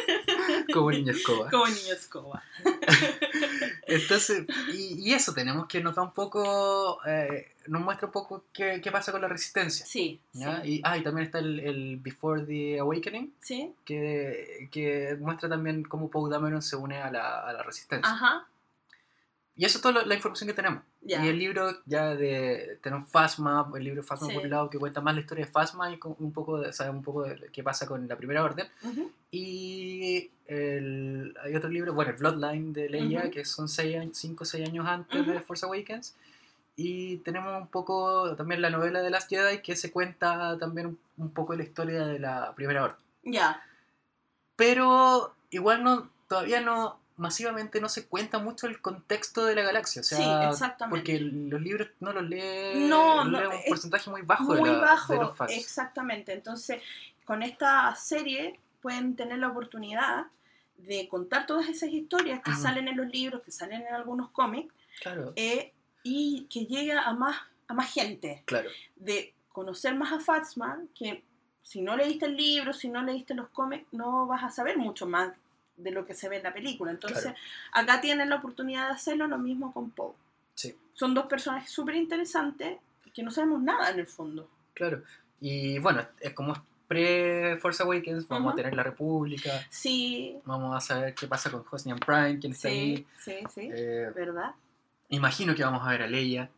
como niños escoba. Como niño escoba. Entonces, y, y eso tenemos que nos da un poco, eh, nos muestra un poco qué, qué pasa con la Resistencia. Sí. ¿ya? Sí. Y, ah, y también está el, el Before the Awakening, Sí. que, que muestra también cómo Dameron se une a la, a la Resistencia. Ajá. Y eso es toda la información que tenemos. Ya. Y el libro ya de tenemos Fasma, el libro Fasma Sí. por un lado que cuenta más la historia de Fasma y con un poco de, sabe un poco de qué pasa con la primera orden. Ujú. Y el, hay otro libro, bueno, el Bloodline de Leia, Ujú. que son 5 o 6 años antes Ujú. de Force Awakens. Y tenemos un poco también la novela de Last Jedi, que se cuenta también un, un poco la historia de la primera orden. Ya. Pero igual no, todavía no, masivamente no se cuenta mucho el contexto de la galaxia. O sea, sí, exactamente. porque los libros no los lee, No, los no, lee un porcentaje muy bajo, Muy de, la- bajo, de los fans. exactamente. Entonces, con esta serie pueden tener la oportunidad de contar todas esas historias que salen en los libros, que salen en algunos cómics, Claro, eh, y que llegue a más, a más gente. claro. de conocer más a Fatsman, que si no leíste el libro, si no leíste los cómics, no vas a saber mucho más de lo que se ve en la película. Entonces, Claro. acá tienen la oportunidad de hacerlo lo mismo con Poe. Sí. Son dos personajes súper interesantes que no sabemos nada en el fondo. Claro. Y bueno, es como pre-Force Awakens, vamos a tener la República, Sí, vamos a saber qué pasa con Hosnian Prime, quién está sí, ahí. sí, sí, Eh, ¿verdad? imagino que vamos a ver a Leia,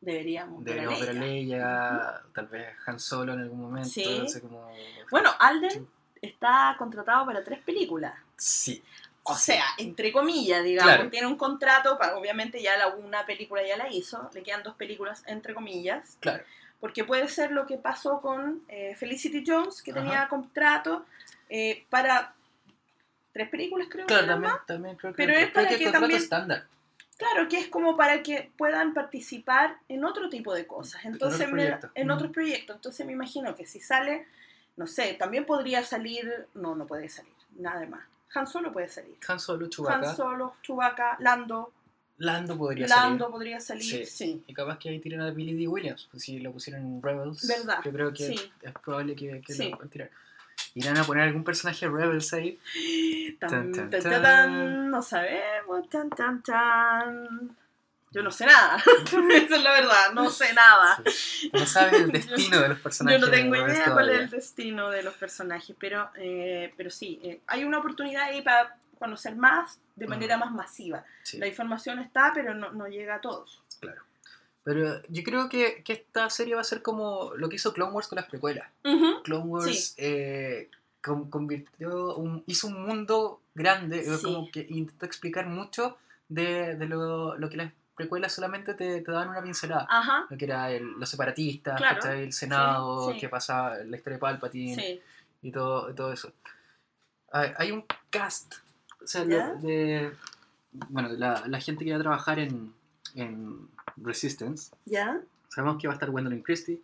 Deberíamos. deberíamos ver a Leia. Leia, tal vez Han Solo en algún momento, Sí. no sé cómo... Bueno, Alden está contratado para tres películas. Sí, O sea, entre comillas, digamos, Claro. tiene un contrato, para, obviamente ya la, una película ya la hizo, le quedan dos películas entre comillas, claro. porque puede ser lo que pasó con eh, Felicity Jones, que Ajá. tenía contrato eh, para tres películas creo Claro, que también, más. también creo que, Pero es para que también- estándar. Claro, que es como para que puedan participar en otro tipo de cosas, entonces otros en Mm. otros proyectos, entonces me imagino que si sale, no sé, también podría salir, no, no puede salir, nada más. Han Solo puede salir. Han Solo, Chewbacca, Han Solo, Chewbacca, Lando, Lando podría Lando salir. podría salir, Sí. sí. Y capaz que ahí tiren a Billy D. Williams, pues si lo pusieron en Rebels, Verdad, yo creo que sí. es probable que, que Sí. lo puedan tirar. ¿Irán a poner algún personaje Rebels ahí? Tan, tan, tan. tan, no sabemos, tan, tan, tan. Yo no sé nada, esa es la verdad, no sé nada. Sí. No sabes el destino de los Yo personajes. no tengo idea cuál es el destino de los personajes, pero, eh, pero sí, eh, hay una oportunidad ahí para conocer más de manera Ujú. más masiva. Sí, La información está, pero no, no llega a todos. claro. Pero yo creo que, que esta serie va a ser como lo que hizo Clone Wars con las precuelas. Ujú, Clone Wars eh, con- convirtió un, hizo un mundo grande, eh, Sí. como que intentó explicar mucho de, de lo, lo que las precuelas solamente te, te daban una pincelada. Ajá, Lo que era el- los separatistas, el Senado, Sí, sí. qué pasaba, la historia de Palpatine sí. y todo, eso. Hay, hay un cast, o sea, de, bueno, la, la gente que va a trabajar en, en Resistance. ¿Ya? Sabemos que va a estar Gwendolyn Christie.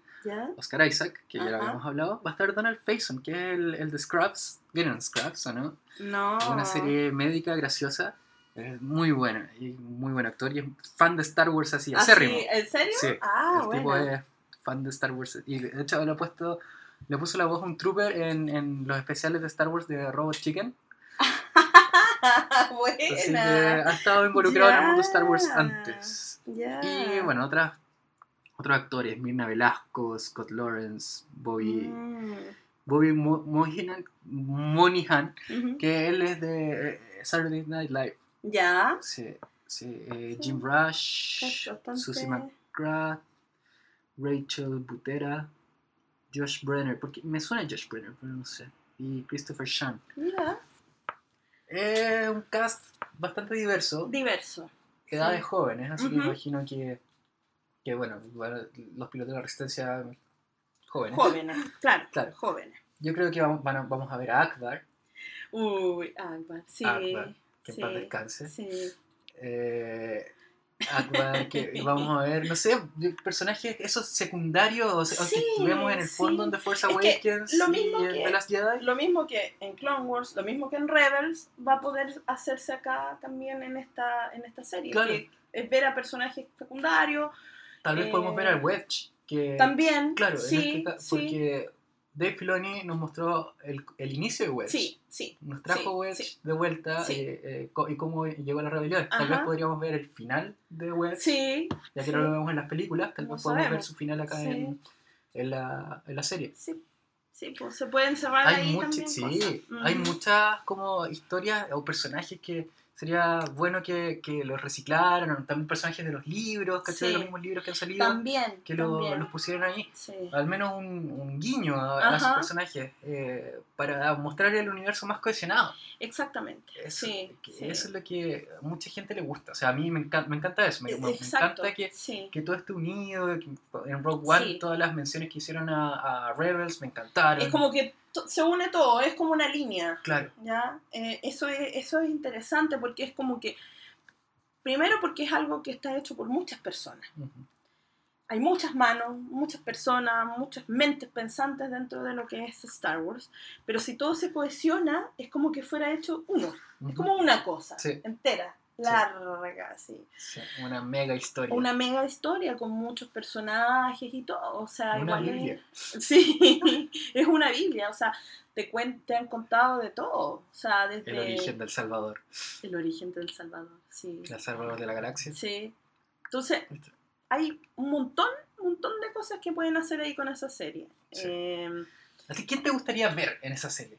Oscar Isaac, que ya lo habíamos hablado. Va a estar Donald Faison, que es el, el de Scrubs. ¿Vieron Scrubs o no? No. Una serie médica graciosa. Es muy buena, y muy buen actor. Y es fan de Star Wars así, ¿Ah, acérrimo. sí? ¿En serio? Sí, Ah, el bueno. tipo es fan de Star Wars. Y de hecho le ha puesto, le puso la voz a un trooper en, en los especiales de Star Wars de Robot Chicken. Así que Buena. ha estado involucrado en el mundo de Star Wars antes. Y bueno, otras, otros actores, Mirna Velasco, Scott Lawrence, Bobby, Mm, Bobby Mo- Monihan, que él es de eh, Saturday Night Live. Ya. Sí, sí, eh. Jim Rush, Susie McGrath, Rachel Butera, Josh Brenner, porque me suena Josh Brenner, pero no sé, y Christopher Sean. Mira, Es un cast bastante diverso, diverso. edades Sí. jóvenes, así que Ujú. imagino que, que bueno, bueno, los pilotos de la resistencia jóvenes. Jóvenes, claro, Claro. jóvenes. Yo creo que vamos, van a- vamos a ver a Akbar, Uy, Akbar, sí. Akbar, que en sí, paz descanse. Sí. Eh, Akbar, que vamos a ver, no sé, personajes esos secundarios o sea, Sí, que vemos en el sí. fondo de Force Awakens lo y mismo en que- The Last Jedi. Lo mismo que en Clone Wars, lo mismo que en Rebels, va a poder hacerse acá también en esta, en esta serie. Claro. Que es ver a personajes secundarios. Tal vez eh, podemos ver al Wedge, que También. claro, en sí, este sí, porque Dave Filoni nos mostró el, el inicio de Wedge. sí, sí. Nos trajo Sí, Wedge sí. de vuelta Sí. eh, eh, y cómo llegó a la rebelión. Tal Ajá. vez podríamos ver el final de Wedge, Sí, ya que no lo vemos en las películas, tal No vez podemos ver su final acá en, en la, en la serie. sí. Sí, pues se pueden cerrar hay ahí muchas también sí, cosas. hay muchas como historias o personajes que Sería bueno que, que los reciclaran, también personajes de los libros, ¿cachai? Sí. De los mismos libros que han salido, También. que lo- también. los pusieran ahí. Sí. Al menos un, un guiño a, a esos Ajá. personajes eh, para mostrar el universo más cohesionado. Exactamente. Eso, sí, que sí. eso es lo que a mucha gente le gusta. O sea, a mí me encanta, me encanta eso. Me, me- encanta que, que todo esté unido. que en Rogue One, todas las menciones que hicieron a, a Rebels me encantaron. Es como que se une todo, es como una línea. Claro. ¿ya? Eh, eso, es, eso es interesante porque es como que, primero porque es algo que está hecho por muchas personas. Hay muchas manos, muchas personas, muchas mentes pensantes dentro de lo que es Star Wars, pero si todo se cohesiona, es como que fuera hecho uno, es como una cosa Sí. entera, larga, así. Sí, una mega historia. Una mega historia con muchos personajes y todo, o sea, Una igual es- Biblia. Sí, es una Biblia, o sea, te, cuen- te han contado de todo, o sea, desde El origen del Salvador. el origen del Salvador, sí. El Salvador de la galaxia. Sí. Entonces, hay un montón, un montón de cosas que pueden hacer ahí con esa serie. Sí. Eh, ¿A ti quién te gustaría ver en esa serie?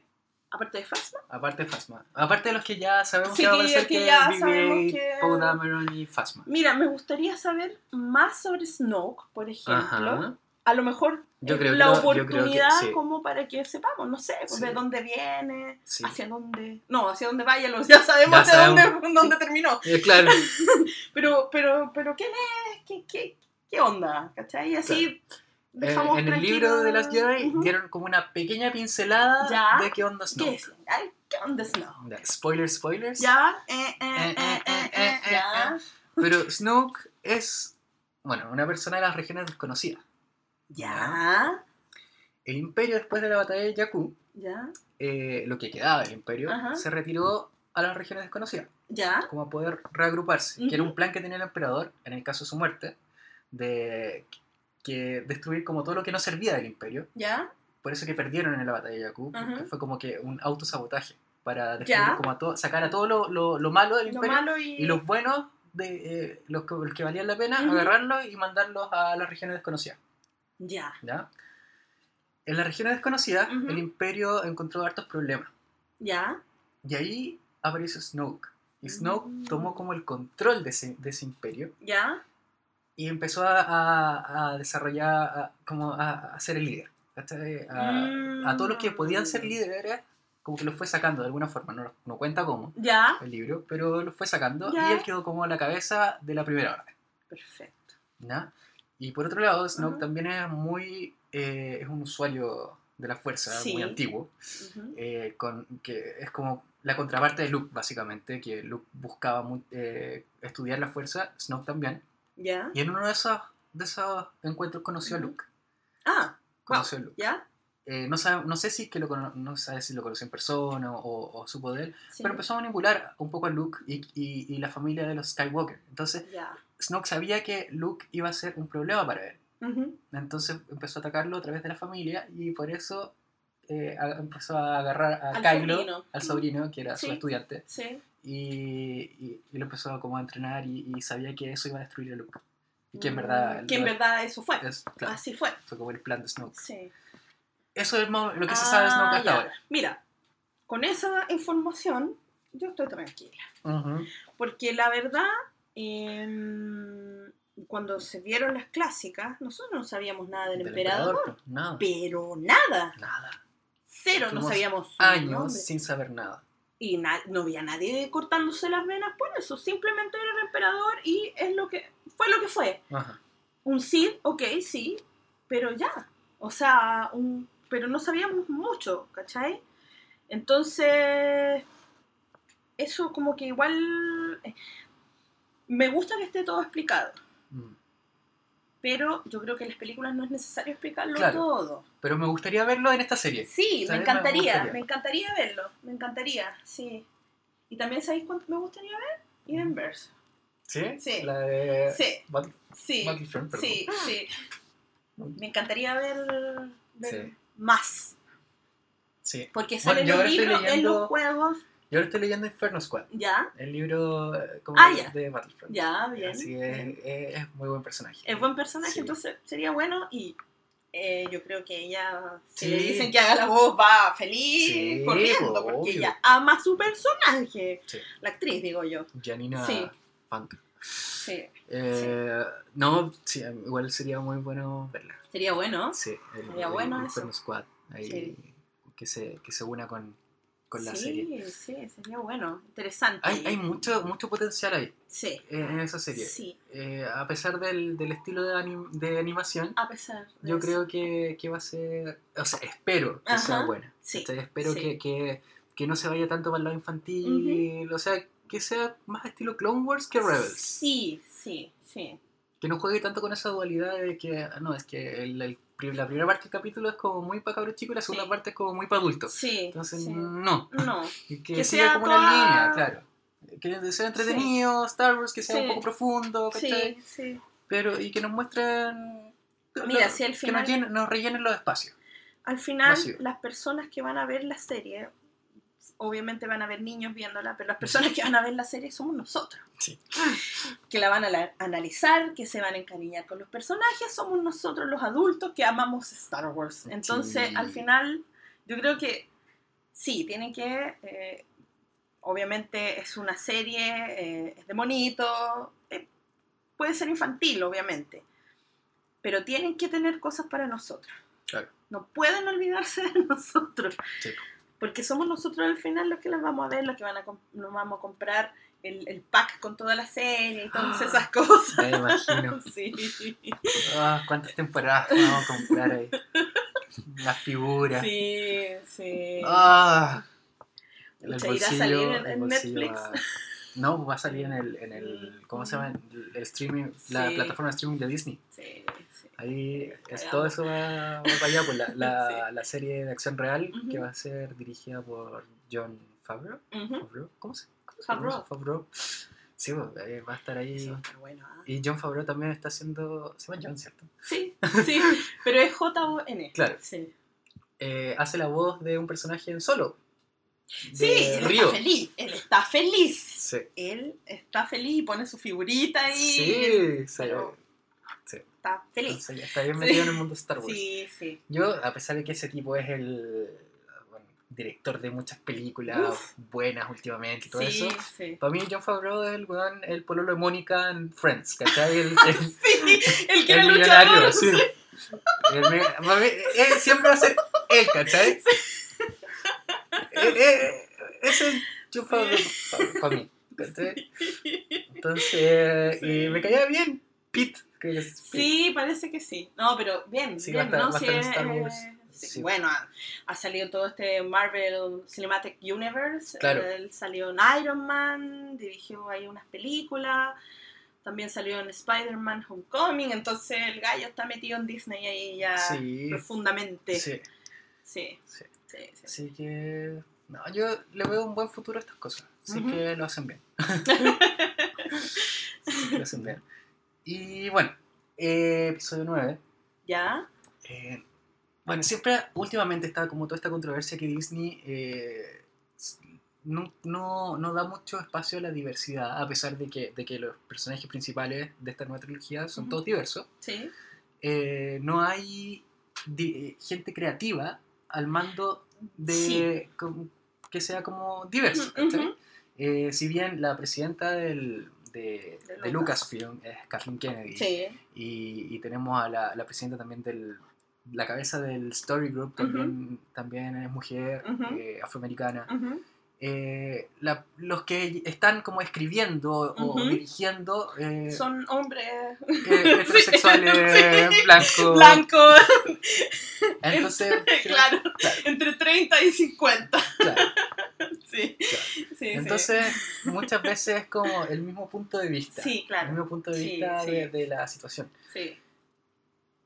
Aparte de Phasma. Aparte de Phasma. Aparte de los que ya sabemos Sí, que va a aparecer que que, ya BB-8, sabemos que- Poe Dameron y Phasma. Mira, me gustaría saber más sobre Snoke, por ejemplo. Ajá. A lo mejor Yo es creo que la yo creo oportunidad sí. como para que sepamos, no sé, pues, Sí. de dónde viene, hacia dónde... No, hacia dónde vaya, ya sabemos Ya de sabemos. Dónde, dónde terminó. Eh, claro. Pero, pero, pero, ¿quién es? ¿Qué, qué, qué onda? ¿Cachai? Y así Eh, dejamos en el libro de las Jedi dieron como una pequeña pincelada Ya. de qué onda ¿Qué Snoke. es? Ay, ¿Qué onda? Ya, Spoilers, spoilers. Ya, Pero Snoke es, bueno, una persona de las regiones desconocidas. ya, El imperio después de la batalla de Jakku, ya, eh, lo que quedaba del imperio, Ajá. se retiró a las regiones desconocidas, ya, como a poder reagruparse, que era un plan que tenía el emperador, en el caso de su muerte, de que destruir como todo lo que no servía del imperio, ya, por eso que perdieron en la batalla de Jakku, porque fue como que un autosabotaje, para destruir como a todo, sacar a todo lo, lo- lo malo del lo imperio malo y... y los buenos, de, eh, los, que, los que valían la pena, Ujú. agarrarlos y mandarlos a las regiones desconocidas. Ya, ¿ya? En las regiones desconocidas, el imperio encontró hartos problemas. ya, Y ahí apareció Snoke. Y Snoke Mm. tomó como el control de ese, de ese imperio ya, y empezó a, a- a desarrollar, a- como a, a ser el líder. A, a todos los que podían ser Mm. líderes, como que los fue sacando de alguna forma. No, no cuenta cómo ya, el libro, pero los fue sacando Ya. y él quedó como la cabeza de la primera orden. perfecto. ¿ya? Y por otro lado, Snoke Ajá. también es muy. eh, es un usuario de la fuerza, Sí. muy antiguo. Ujú. eh, con, que es como la contraparte de Luke, básicamente, que Luke buscaba mu- eh, estudiar la fuerza, Snoke también. Ya, Y en uno de esos, de esos encuentros conoció a. Luke. ah, Conoció a Luke. ya, Eh, no, sabe, no sé si que lo, no sabe si lo conoció en persona o, o supo de él, sí, pero empezó a manipular un poco a Luke y, y- y la familia de los Skywalker. Entonces, ya, Snoke sabía que Luke iba a ser un problema para él. Ujú. Entonces empezó a atacarlo a través de la familia y por eso eh, empezó a agarrar a Al Kylo, sobrino. al sobrino, que era Sí. su estudiante, sí, y, y- y lo empezó como a entrenar y, y sabía que eso iba a destruir a Luke. Y que en verdad... Mm, que en verdad eso fue, es- claro, así fue, fue como el plan de Snoke. sí. Eso es lo que se sabe de Snoke Ah, hasta ya. ahora. Mira, con esa información yo estoy tranquila. Ujú. Porque la verdad, em, cuando se vieron las clásicas, nosotros no sabíamos nada del, Del emperador, pues, nada. pero nada, Nada. cero, no sabíamos Años sin saber nada. Y na- no había nadie cortándose las venas por eso, simplemente era el emperador y es lo que fue lo que fue. Ajá. Un Cid, ok, sí, pero ya. O sea, un, pero no sabíamos mucho, ¿cachai? Entonces, eso como que igual... eh, Me gusta que esté todo explicado, Mm. Pero yo creo que en las películas no es necesario explicarlo Claro. todo. Pero me gustaría verlo en esta serie. Sí, me ¿Sabes? Me encantaría, me encantaría verlo, me encantaría, sí. Y también, ¿sabéis cuánto me gustaría ver? Inverse. ¿Sí? Sí. La de Sí, Battle- sí. Battlefront, perdón. Sí, sí. Me encantaría ver, ver Sí. más. Sí. Porque Bueno, salen yo los libros en los juegos. Yo ahora estoy leyendo Inferno Squad, Ya, el libro eh, como Ah, de- ya. de Battlefront. ya, bien. Así es, es- es muy buen personaje. Es buen personaje, Sí. entonces sería bueno y eh, yo creo que ella, si Sí. le dicen que haga la voz, va feliz Sí, corriendo, po, porque obvio. ella ama a su personaje. La actriz, digo yo. Janina Sí. Funk. Sí. Eh, No, sí, igual sería muy bueno verla. Sería bueno. Sí, el, Sería el- bueno el eso. Inferno Squad. Ahí, que, se, que se una con, con la sí, serie. sí, sería bueno. Interesante. Hay, hay mucho, mucho potencial ahí Sí. eh, en esa serie. Sí, Eh, a pesar del, del estilo de, anim- de animación, a pesar yo eso. creo que, que va a ser. O sea, espero que Ajá, sea buena. sí, ¿cachai? Espero sí. que, que, que no se vaya tanto para el lado infantil. O sea, que sea más estilo Clone Wars que Rebels. Sí, sí, sí. Que no juegue tanto con esa dualidad de que, no, es que el- la primera parte del capítulo es como muy para cabros chicos y la segunda Sí. parte es como muy para adultos. Sí. Entonces, sí. no. No. Y que, Que siga sea como toda- una línea, claro. Que sea entretenido, Star Wars, que sea un poco profundo, ¿cachai? Sí, sí. Pero, y que nos muestren. Mira, si al Que final- nos, llenen- nos rellenen los espacios. Al final, Vacío. las personas que van a ver la serie, obviamente van a ver niños viéndola, pero las personas que van a ver la serie somos nosotros. Sí. Que la van a analizar, que se van a encariñar con los personajes, somos nosotros los adultos que amamos Star Wars. Entonces, Sí. al final, yo creo que sí, tienen que... eh, obviamente es una serie, eh, es de monito, eh, puede ser infantil, obviamente, pero tienen que tener cosas para nosotros. Claro. No pueden olvidarse de nosotros. Sí. Porque somos nosotros al final los que las vamos a ver, los que van a nos vamos a comprar el, el pack con toda la serie y todas esas cosas. Me imagino. Sí. Ah, ¿Cuántas temporadas vamos a comprar ahí? Las figuras. Sí, sí. Ah, el Pucha, ¿irá a salir en- bolsillo Netflix? va- No, va a salir en el, en el ¿cómo se llama? El, el streaming, la plataforma de streaming de Disney. Sí. Ahí es, todo eso va, va para allá, pues la, la, Sí. la serie de acción real que va a ser dirigida por John Favreau. Favreau, ¿Cómo se, Favreau. Favreau. Sí, pues, va a estar ahí. Bueno, ¿ah? Y John Favreau también está haciendo. Se llama John, ¿cierto? Sí, sí, pero es J-O-N. Claro. Sí, Eh, hace la voz de un personaje en solo. Sí, él Río. está feliz. Él está feliz. Sí. Él está feliz y pone su figurita ahí. Sí, sí. pero está feliz. Entonces, está bien Sí. metido en el mundo de Star Wars. Sí, sí. Yo, a pesar de que ese tipo es el bueno, director de muchas películas Uf. buenas últimamente y todo Sí, eso, sí. para mí John Favreau es el weón, el pololo de Mónica en Friends, ¿cachai? El, el, Sí, el que era el el millonario, luchador. sí. Él siempre va a ser él, ¿cachai? Eh, eh, Ese es John Favreau para mí, ¿cachai? Entonces, y Sí. me caía bien Pete, creo que es Pete. Sí, parece que sí. No, pero bien, Sí, bien, eh, sí. Bueno, ha, ha salido todo este Marvel Cinematic Universe. Claro. Él salió en Iron Man, dirigió ahí unas películas. También salió en Spider-Man Homecoming. Entonces el gallo está metido en Disney ahí ya profundamente. Sí, Sí, sí, sí. sí. sí. Así que. No, yo le veo un buen futuro a estas cosas. Así que lo hacen bien. Sí, lo hacen bien. Y bueno, eh, episodio 9. ¿Ya? eh, bueno, siempre, últimamente está como toda esta controversia que Disney eh, no, no, no da mucho espacio a la diversidad, a pesar de que, de que los personajes principales de esta nueva trilogía son todos diversos. Sí. No hay di- gente creativa al mando de que sea como diverso. Eh, si bien la presidenta del, de, De de Lucas. Lucasfilm es Kathleen Kennedy Sí. y, y tenemos a la, la presidenta también del la cabeza del Story Group también, también es mujer Ujú. eh, afroamericana Ujú. Eh, la- los que están como escribiendo o dirigiendo eh, Son hombres eh, heterosexuales blancos blancos, entonces claro, claro, entre 30 y 50. claro. Sí, Claro. sí, sí. Entonces, muchas veces es como el mismo punto de vista. Sí, claro. El mismo punto de vista. De, de la situación. Sí.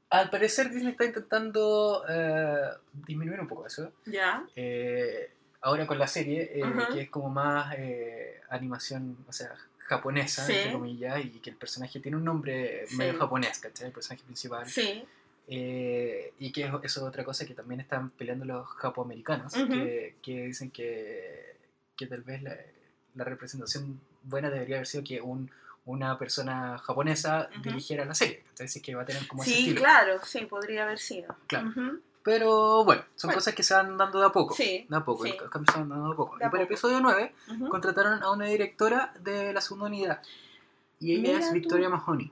Al parecer, Disney está intentando eh, disminuir un poco eso. Ya. Eh, ahora con la serie, eh, que es como más eh, animación, o sea, japonesa, entre comillas, y que el personaje tiene un nombre medio japonés, ¿cachai? El personaje principal. Sí. Eh, y que eso es otra cosa que también están peleando los japoamericanos, Ujú. que, que dicen que, que tal vez la, la representación buena debería haber sido que un, una persona japonesa Ujú. dirigiera la serie. Entonces que va a tener como ese Sí, estilo. claro, sí, podría haber sido. Claro. Ujú. Pero bueno, son Bueno. cosas que se van dando de a poco. Sí, De a poco, sí. los cambios se van dando de a poco. De a y para el episodio 9 Ujú. contrataron a una directora de la segunda unidad. Y ella Mira es tú. Victoria Mahoney.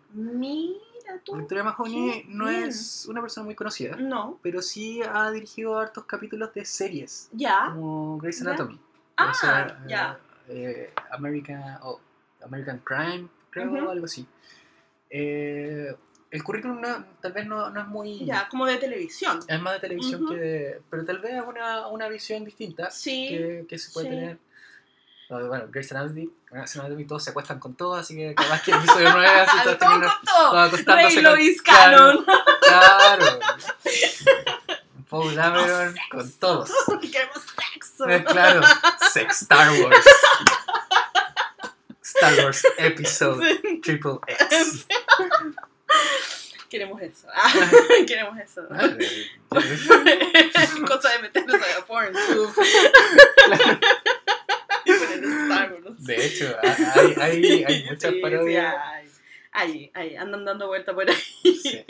Mira tú. Victoria Mahoney no bien. es una persona muy conocida, No, pero sí ha dirigido hartos capítulos de series, ya. como Grey's Ah, Ya. Anatomy. Ah, O sea, eh, ya. eh, American, oh, American Crime, creo, Ujú. algo así. Eh, el currículum no- tal vez no, no es muy... Ya, como de televisión. Es más de televisión que de... Pero tal vez es una, una visión distinta Sí. que, que se puede sí. tener. No, Bueno, Grey's Anatomy, Grey's Anatomy todos se acuestan con todo, así que capaz que el episodio 9 así todos con todo. Rey con- Lois claro, Canon. Claro. Paul Dameron con todos. Queremos sexo. Eh, Claro, Sex Star Wars. Star Wars Episode Sí. Triple X. Queremos eso. Ah, queremos eso. Cosa de meternos a la porn. Wars. De hecho, hay, hay, hay muchas Sí, sí, parodias. hay. Ahí, andan dando vuelta por ahí. Sí.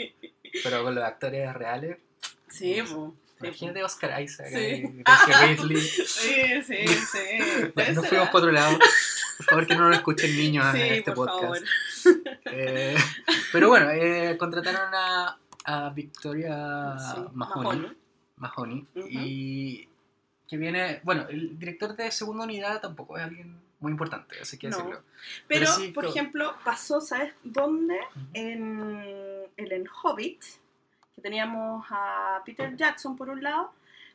Pero con los actores reales. Sí. Sí, Imagínate Oscar Isaac, Sí. Daisy Ridley. sí, sí. sí. Ya, nos fuimos por otro lado. Por favor, que no lo escuchen niños en este por podcast. favor. Eh, pero bueno, eh, contrataron a, a Victoria Sí, Mahoney, Mahoney, y que viene, bueno, el director de segunda unidad tampoco es alguien muy importante, así que No. decirlo. Pero, Pero sí, por ejemplo, pasó, ¿sabes dónde? Ujú. En el en Hobbit, que teníamos a Peter Jackson por un lado,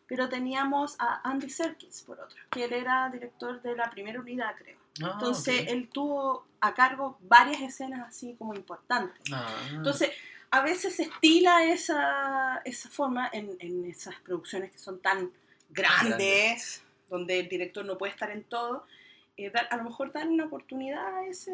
pero teníamos a Andy Serkis por otro, que él era director de la primera unidad, creo. Ah, Entonces, ok. él tuvo a cargo varias escenas así como importantes. Ah, Entonces, a veces se estila esa, esa forma en, en esas producciones que son tan grandes, Grandes. donde el director no puede estar en todo. Eh, dar- a lo mejor dar una oportunidad a ese...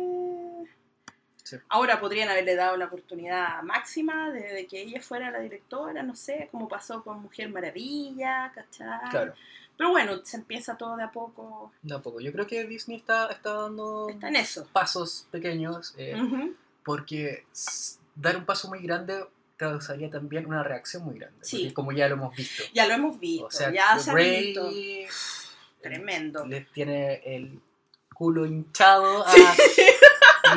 Sí. Ahora podrían haberle dado la oportunidad máxima de, de que ella fuera la directora, no sé, como pasó con Mujer Maravilla, ¿cachai? claro, Pero bueno, se empieza todo de a poco. tampoco. Yo creo que Disney está, está dando Está en eso. pasos pequeños, eh, Ujú. porque s- dar un paso muy grande causaría también una reacción muy grande, Sí. porque como ya lo hemos visto. Ya lo hemos visto, O sea, ya se ha visto. Tremendo. le tiene el culo hinchado a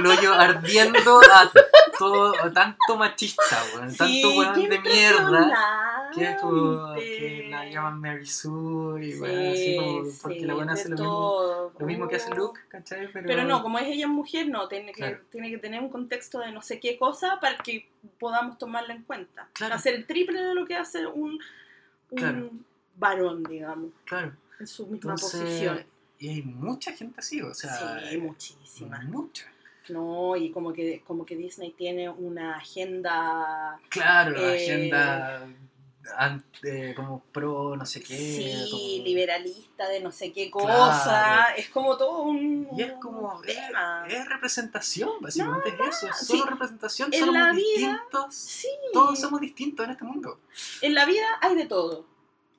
hoyo ardiendo a todo a tanto machista, weón, tanto Sí, weón qué de mierda que es como que la llaman Mary Sue y Sí, weón, así como porque sí, la buena hace lo mismo, lo mismo que hace. Luke, ¿cachai? Pero, Pero no, como es ella mujer, no, tiene que, Claro. tiene que tener un contexto de no sé qué cosa para que podamos tomarla en cuenta. Claro. Hacer el triple de lo que hace un, un Claro. varón, digamos, claro, en su misma entonces posición. Y hay mucha gente así, o sea, sí, muchísima. mucha. No, y como que, como que Disney tiene una agenda Claro, Eh, agenda ante, como pro no sé qué. sí, como- liberalista de no sé qué cosa. Claro. Es como todo un, Y es como, es, representación, básicamente es eso, es sí. solo representación, En somos la vida, distintos, Sí. todos somos distintos en este mundo. En la vida hay de todo.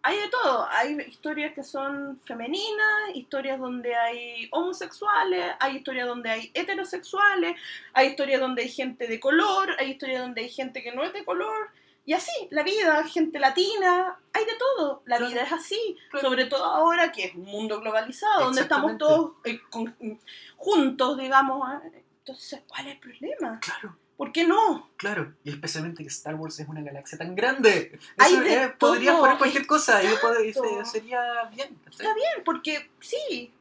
Hay de todo. Hay historias que son femeninas, historias donde hay homosexuales, hay historias donde hay heterosexuales, hay historias donde hay gente de color, hay historias donde hay gente que no es de color. Y así, la vida, gente latina, hay de todo. La vida es así. Sobre todo ahora que es un mundo globalizado, donde estamos todos eh, con- juntos, digamos. ¿eh? Entonces, ¿cuál es el problema? Claro, ¿Por qué no? claro, y especialmente que Star Wars es una galaxia tan grande. Eso, eh, podrías todo, poner cualquier cosa y sería bien. ¿cachai? Está bien, porque sí.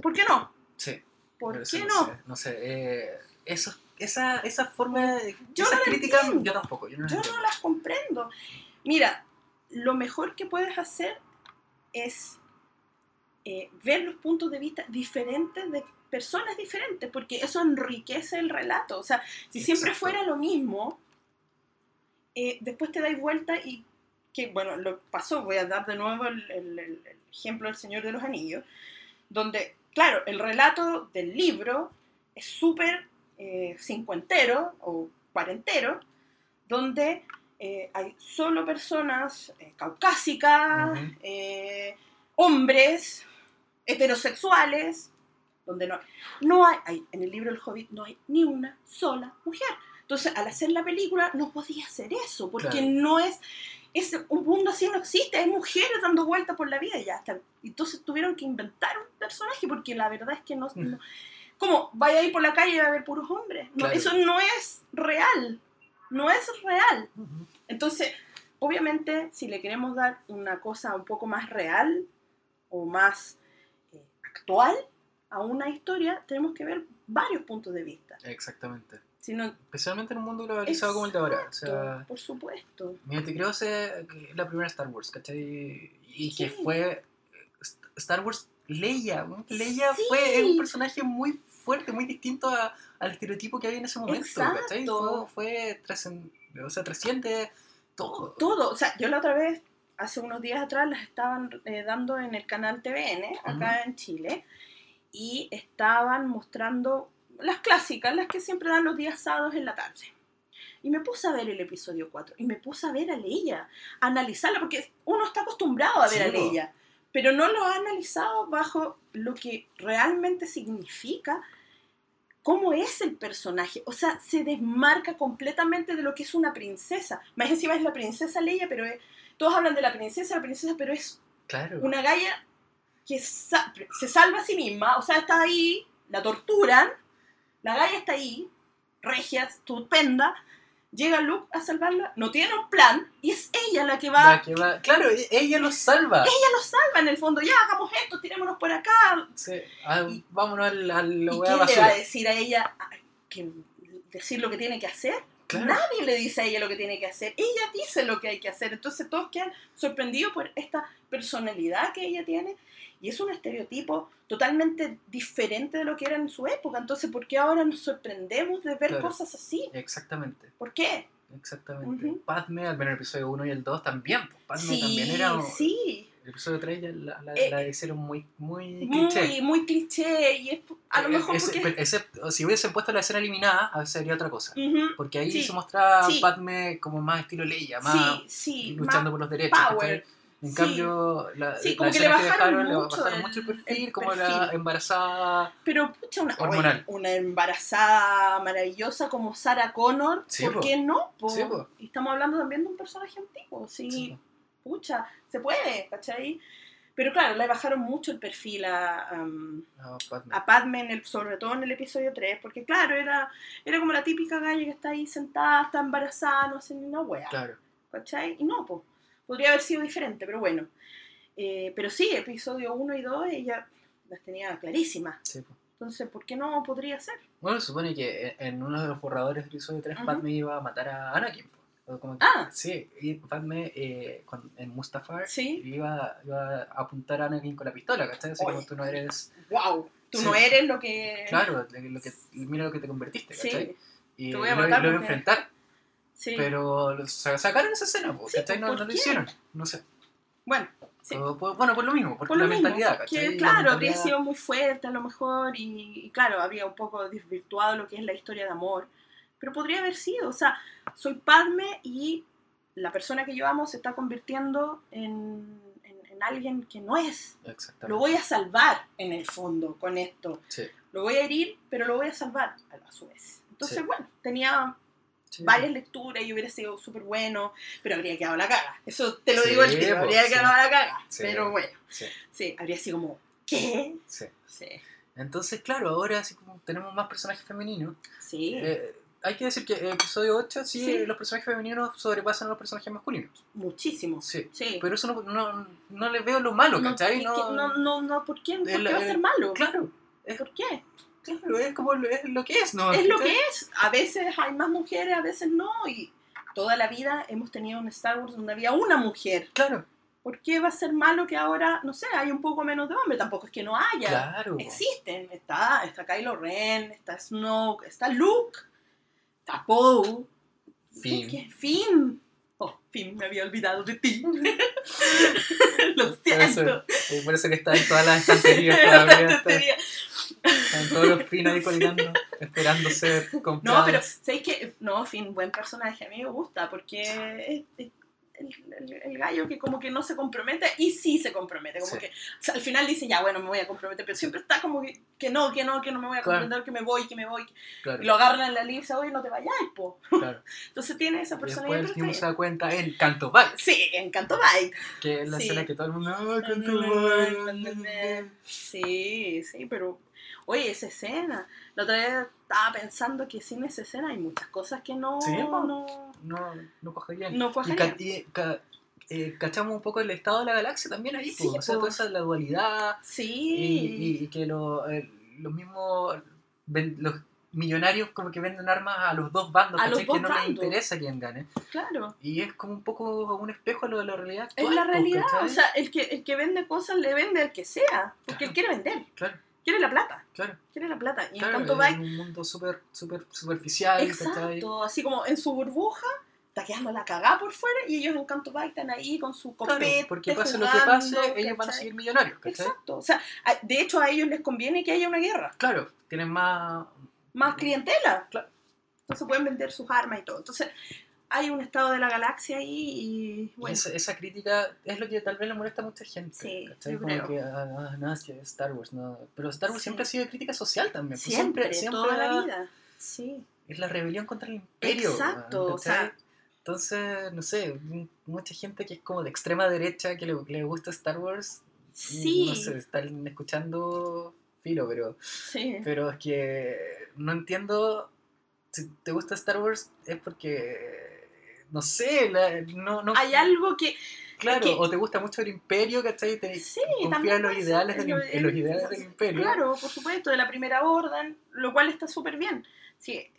¿Por qué no? Sí, ¿Por qué sí, no? sé, no sé, eh, eso, esa, esa forma de... Yo esas no críticas, yo tampoco, yo no no las comprendo. Mira, lo mejor que puedes hacer es eh, ver los puntos de vista diferentes de personas diferentes, porque eso enriquece el relato. O sea, si siempre fuera lo mismo, eh, después te dais vuelta y que, bueno, lo pasó, voy a dar de nuevo el, el- el- el ejemplo del Señor de los Anillos, donde, claro, el relato del libro es súper eh, cincuentero o cuarentero, donde eh, hay solo personas caucásicas, hombres, heterosexuales, donde no, no hay, hay- en el libro El Hobbit no hay ni una sola mujer. Entonces, al hacer la película, no podía hacer eso, porque Claro. no es, es un mundo así no existe, hay mujeres dando vueltas por la vida y ya está. Entonces tuvieron que inventar un personaje, porque la verdad es que no... Mm. no- ¿Cómo? Vaya ahí por la calle y va a haber puros hombres. No, Claro. Eso no es real. No es real. Entonces, obviamente, si le queremos dar una cosa un poco más real o más eh, actual a una historia, tenemos que ver varios puntos de vista. Exactamente. Si no, Especialmente en un mundo globalizado como el de ahora. O sea, por supuesto. mira, te creo que es la primera Star Wars, ¿cachai? Y que fue Star Wars Leia. Leia Sí. fue un personaje muy fuerte, muy distinto a- al estereotipo que había en ese momento, ¿cachai? Exacto. Fue, o sea, trasciende todo. Todo. O sea, yo la otra vez, hace unos días atrás, las estaban eh, dando en el canal TVN, acá en Chile, y estaban mostrando las clásicas, las que siempre dan los días sábados en la tarde. Y me puse a ver el episodio 4 y me puse a ver a Leia, a analizarla, porque uno está acostumbrado a ver Sí, a. Leia, pero no lo ha analizado bajo lo que realmente significa, cómo es el personaje. O sea, se desmarca completamente de lo que es una princesa. Más encima es la princesa Leia, pero es- todos hablan de la princesa, la princesa, pero es Claro. una galla que sa- se salva a sí misma, o sea, está ahí, la torturan, la galla está ahí, regia, estupenda, llega Luke a salvarla, no tiene un plan, y es ella la que va, La que va- Claro, e- ella lo salva. ella lo salva en el fondo, ya, hagamos esto, tirémonos por acá, Sí. Ah, Y- vámonos al, al ¿y quién le va a decir a ella que decir lo que tiene que hacer? Claro. Nadie le dice a ella lo que tiene que hacer, ella dice lo que hay que hacer, entonces todos quedan sorprendidos por esta personalidad que ella tiene y es un estereotipo totalmente diferente de lo que era en su época, entonces ¿por qué ahora nos sorprendemos de ver Claro. cosas así? Exactamente. ¿Por qué? Exactamente. Padme, al menos el episodio 1 y el 2 también. pues, Padme sí, también era. sí, episodio 3 ya la, la, Eh, la hicieron muy, muy cliché. muy, muy cliché y es a lo Eh, mejor porque... pero ese- si hubiesen puesto la escena eliminada, a veces sería otra cosa. Porque ahí Sí, se mostraba sí. Padme como más estilo Leia, más sí, sí, luchando más por los derechos. En cambio, la, como que le bajaron le mucho bajaron el- mucho el perfil, el como la embarazada. Pero pucha, una, Hormonal. una embarazada maravillosa como Sarah Connor, Sí, ¿por po. qué no? po? Sí, po. Y estamos hablando también de un personaje antiguo, sí, Sí, pucha, se puede, ¿cachai? Pero claro, le bajaron mucho el perfil a, am, no, Padme. a Padme, en el, sobre todo en el episodio 3, porque claro, era, era como la típica galla que está ahí sentada, está embarazada, no hace ni una wea, Claro. ¿cachai? Y no, pues, podría haber sido diferente, pero bueno. Eh, pero sí, episodio 1 y 2 ella las tenía clarísimas. Sí. Entonces, ¿por qué no podría ser? Bueno, se supone que en en uno de los borradores del episodio 3 Ujú. Padme iba a matar a Anakin. Como que- Ah. Sí, y Padme eh, con- en Mustafar Sí. iba, iba a apuntar a Anakin con la pistola, ¿cachai? Así como Oye. tú no eres... ¡Wow! Tú Sí. no eres lo que. Claro, lo que, mira lo que te convertiste, Sí, ¿cachai? Y Te voy a lo, matar lo iba a enfrentar, sí. pero lo- sa- sacaron esa escena, Sí, ¿cachai? No, ¿por no lo hicieron, no sé. Bueno, sí. O por- bueno, por lo mismo, por, Por la lo mismo, mentalidad, porque, ¿cachai? La claro, habría mentalidad- sido muy fuerte a lo mejor y, y claro, había un poco desvirtuado lo que es la historia de amor. Pero podría haber sido, o sea, soy Padme y la persona que yo amo se está convirtiendo en, en- en alguien que no es. Lo voy a salvar en el fondo con esto. Sí, Lo voy a herir, pero lo voy a salvar a su vez. Entonces, Sí. bueno, tenía sí. varias lecturas y hubiera sido súper bueno, pero habría quedado la caga. Eso te lo digo al tiro, pues, habría quedado la caga. Pero bueno, Sí, habría sido como, ¿qué? Sí, Entonces, claro, ahora así como tenemos más personajes femeninos. sí, eh, hay que decir que en el episodio 8 sí, Sí. los personajes femeninos sobrepasan a los personajes masculinos. muchísimo. Sí. Sí. Pero eso no, no, no le veo lo malo, no, ¿cachai? es que no, no, no, ¿por qué, ¿Por qué El- va a ser malo? Claro, ¿Por qué? claro, es como lo, es lo que es, ¿no? Es lo que es. A veces hay más mujeres, a veces no. Y toda la vida hemos tenido un Star Wars donde había una mujer. Claro, ¿Por qué va a ser malo que ahora, no sé, hay un poco menos de hombre? Tampoco es que no haya. claro. Existen. Está, está Kylo Ren, está Snoke, está Luke, está Poe. Finn. Finn. Oh, Finn, me había olvidado de ti. Lo siento. eh, por eso que está en todas las estanterías todavía. teoría. Están todos los Finn ahí colgando, esperando ser comprados. No, pero ¿sabéis que No, Finn, buen personaje. A mí me gusta porque es, es- el, el- el gallo que como que no se compromete y sí se compromete. Como Sí. que o sea, al final dice, ya, bueno, me voy a comprometer, pero siempre está como que, que no, que no, que no me voy a Claro. comprometer, que me voy, que me voy. Claro, Y lo agarran en la dice, oye, no te vayas, po. claro. Entonces tiene esa personalidad. después el se da cuenta en Canto Bike. Sí, encantó Bite. que es la Sí. escena que todo el mundo. ¡Ah, Canto Bike! Sí, sí, pero oye, esa escena. La otra vez estaba pensando que sin esa escena hay muchas cosas que no, Sí, po. no, No, no cogerían. no cuajarían. y ca- eh, cachamos un poco el estado de la galaxia también ahí, Sí, o sea, toda esa la dualidad Sí, y, y que lo, el- los mismos los millonarios como que venden armas a los dos bandos, A los que no les bandos. interesa quién gane. claro. Y es como un poco un espejo de lo de la realidad Es la realidad, ¿cachai? o sea, el que, el que vende cosas le vende al que sea, porque él quiere vender, claro, quiere la plata, claro. quiere la plata. Y claro, en Canto es Bike, un mundo súper súper superficial, ¿cachai? exacto, así como en su burbuja, está quedando la cagada por fuera y ellos en Canto Bike están ahí con su Claro, copete, porque pase lo que jugando, pase, ellos van a ¿cachai? seguir millonarios, ¿cachai? Exacto, o sea, de hecho a ellos les conviene que haya una guerra, Claro, tienen más... más clientela. Claro. Entonces pueden vender sus armas y todo. Entonces hay un estado de la galaxia ahí y Y bueno, esa, esa crítica es lo que tal vez le molesta a mucha gente. Sí, ¿cachai? yo Como creo. que, ah, no, es que Star Wars, no. Pero Star Wars Sí. siempre ha sido de crítica social también. pues siempre, toda la era- vida. Sí. Es la rebelión contra el imperio. Exacto, weón, o sea-. Entonces, no sé, mucha gente que es como de extrema derecha, que le, le gusta Star Wars, Sí. no sé, están escuchando filo, pero, sí. pero es que no entiendo si te gusta Star Wars es porque, no sé, la- no, no, Hay algo que Claro, que- o te gusta mucho el imperio, ¿cachai? Te, Sí, confía también en los ideales, del, en los ideales del imperio. Claro, por supuesto, de la primera orden, lo cual está súper bien. Sí,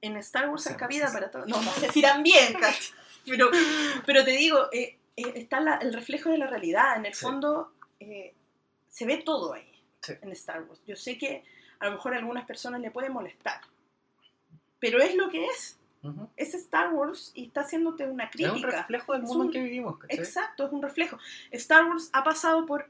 en Star Wars O sea, hay cabida sí, para todo. No, no sé si bien, ¿cachai? pero, pero te digo, eh, eh, está la- el reflejo de la realidad. En el Sí. fondo, eh, se ve todo ahí, Sí. en Star Wars. Yo sé que a lo mejor a algunas personas le puede molestar, pero es lo que es. Ujú. Es Star Wars y está haciéndote una Es un crítica. reflejo del mundo un- en que vivimos, ¿cachai? Exacto, es un reflejo. Star Wars ha pasado por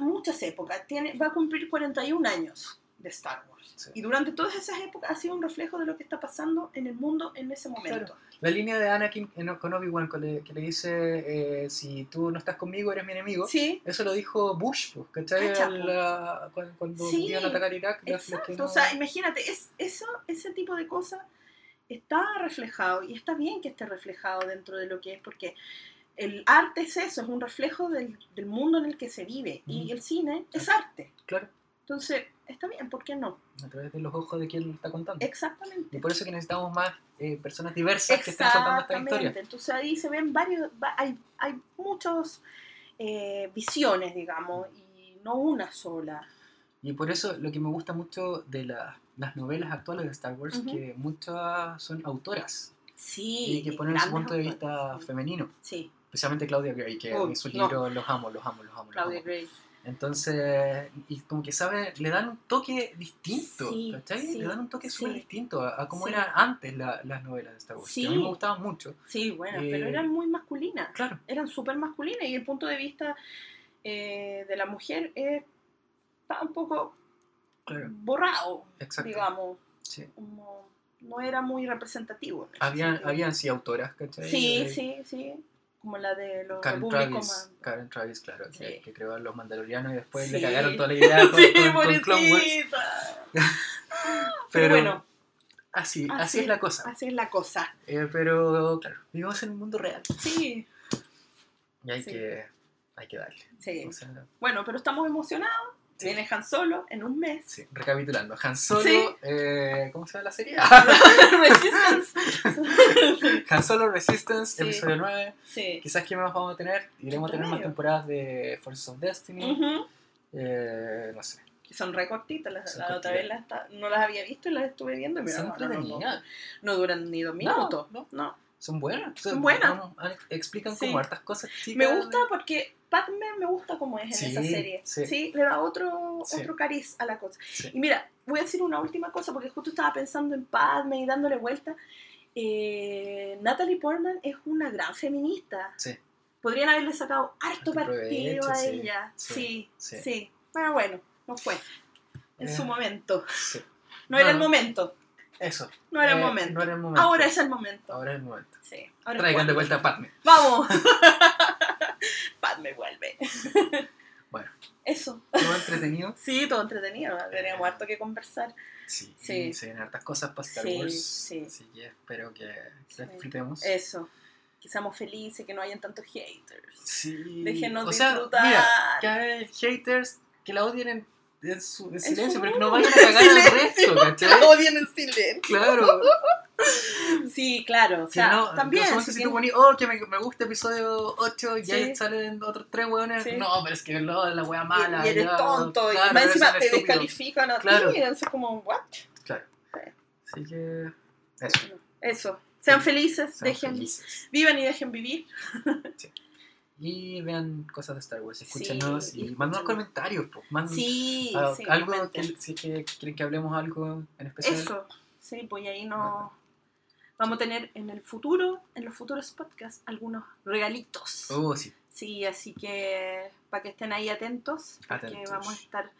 muchas épocas, tiene, va a cumplir 41 años de Star Wars. Sí. Y durante todas esas épocas ha sido un reflejo de lo que está pasando en el mundo en ese momento. La línea de Anakin en- con Obi-Wan, que le, que le dice, eh, si tú no estás conmigo, eres mi enemigo. Sí, Eso lo dijo Bush, pues, ¿cachai? Ah, cuando cuando Sí, iban a atacar Irak. exacto. no- O sea, imagínate, es, eso, ese tipo de cosas está reflejado y está bien que esté reflejado dentro de lo que es, porque el arte es eso, es un reflejo del, del mundo en el que se vive y el cine es arte. Claro, Entonces, está bien, ¿por qué no? a través de los ojos de quien lo está contando. Exactamente. Y por eso que necesitamos más eh, personas diversas que estén contando esta historia. Exactamente. Entonces ahí se ven varios, va- hay, hay muchas eh, visiones, digamos, y no una sola. Y por eso lo que me gusta mucho de la- las novelas actuales de Star Wars, Ujú. que muchas son autoras Sí. y que ponen su punto de vista sí. femenino. Sí, Especialmente Claudia Gray, que Uy, en sus no. libros los amo, los amo, los amo. Los Claudia amo. Gray. Entonces, y como que sabe, le dan un toque distinto, Sí, ¿cachai? sí, le dan un toque sí. súper distinto a, a cómo Sí. eran antes la- las novelas de Star Wars. Que a mí Sí. me gustaban mucho. Sí, bueno, Eh, pero eran muy masculinas. Claro, Eran súper masculinas y el punto de vista eh, de la mujer eh, está un poco claro, borrado, exacto. digamos. Sí. Como, no era muy representativo. en ese Habían, habían sí autoras, ¿cachai? Sí, Eh, sí, sí. Como la de los Karen Travis. Karen Travis, claro, que, Sí. que creó a los mandalorianos y después Sí. le cagaron toda la idea con, Sí, con- con Clone Wars. Pero, Pero bueno, así, así, así- es la cosa. así es la cosa. Eh, pero claro, vivimos en un mundo real Sí, y hay, que, hay que darle. sí. O sea, Bueno, pero estamos emocionados. Sí. Viene Han Solo en un mes. sí, recapitulando, Han Solo, Sí. eh, ¿cómo se llama la serie? Resistance. Han Solo Resistance, episodio 9. Sí. Quizás que más vamos a tener, iremos a tener más temporadas de Forces of Destiny. Eh, no sé. Que Son re cortitas. Las, la otra vez las no las había visto y las estuve viendo. no, no duran ni dos minutos. no. no. Son buenas. Son buenas. no, explican Sí. como hartas cosas chicas. Me gusta porque Padme me gusta como es en Sí, esa serie. sí. Sí. le da otro, otro cariz a la cosa. Y mira, voy a decir una última cosa porque justo estaba pensando en Padme y dándole vuelta. Eh, Natalie Portman es una gran feminista. Podrían haberle sacado harto partido a ella. sí, Sí, Pero bueno, no fue. En Eh, su momento. sí. No, era el No. momento. Eso. No era el Eh, momento. No era el momento. Ahora es el momento. Ahora es el momento. Sí. Ahora Traigan de vuelta a Padme. ¡Vamos! Pat me vuelve. Bueno. Eso. Todo entretenido. Sí, todo entretenido. Teníamos harto que conversar. Sí. Sí. Se vienen hartas cosas para Star Sí, Wars. sí. Así que espero que Sí. disfrutemos. Eso. Que seamos felices, que no hayan tantos haters. Sí. Déjenos o sea, disfrutar. Mira, que hay haters que la odien en, en su en silencio, pero que no vayan a cagar al resto, silencio. Claro. Sí, claro. O Si sea, no, también. no somos si tú oh, que me, me gusta episodio 8 y Sí. ahí salen otros tres hueones. Sí. No, pero es que no, la wea mala. y eres ya, tonto. claro, y más encima te estúpido. descalifican a Claro. ti. Es como, ¿what? Claro. Sí. Así que. Eso. Eso. Sean felices, sean dejen, felices. vivan y dejen vivir. Y vean cosas de Star Wars, Sí, escúchenos y, y manden escúchenos. comentarios. Pues, manden Sí, a- sí, algo que, si es que quieren que hablemos algo en especial. Eso, sí, pues ahí no... Vamos a tener en el futuro, en los futuros podcasts, algunos regalitos. Oh, sí. Sí, así que para que estén ahí atentos, porque Atentos. vamos a estar...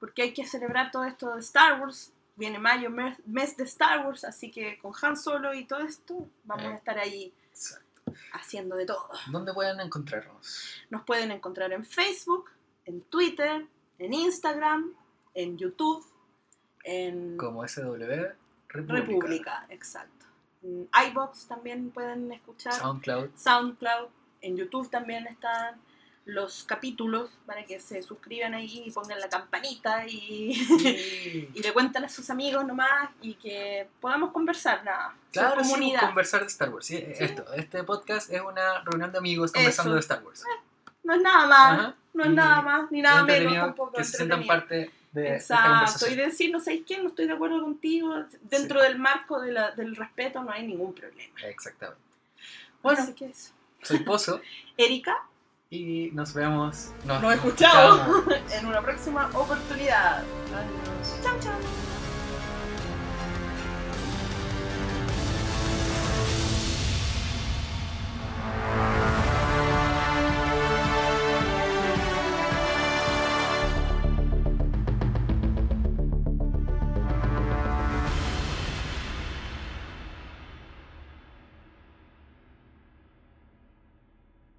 Porque hay que celebrar todo esto de Star Wars. Viene mayo, mes, mes de Star Wars, así que con Han Solo y todo esto, vamos Eh. a estar ahí Exacto. Haciendo de todo. ¿Dónde pueden encontrarnos? Nos pueden encontrar en Facebook, en Twitter, en Instagram, en YouTube, en Como SW República. República, exacto. En iBox también pueden escuchar, SoundCloud. SoundCloud, en YouTube también están los capítulos para que se suscriban ahí y pongan la campanita y, Sí. y le cuenten a sus amigos nomás y que podamos conversar, nada, Claro, sí, comunidad. conversar de Star Wars. Sí, Esto, este podcast es una reunión de amigos conversando Eso. de Star Wars. no es nada más, Ajá. no es Y nada más, ni nada menos tampoco. Que se sientan parte de Exacto, y decir, no sé quién, no estoy de acuerdo contigo, dentro del marco de la- del respeto no hay ningún problema. Exactamente. Bueno, Así que eso. soy Pozo Erika, y nos vemos. Nos, nos escuchamos, en una próxima oportunidad. Adiós. Chao, chao.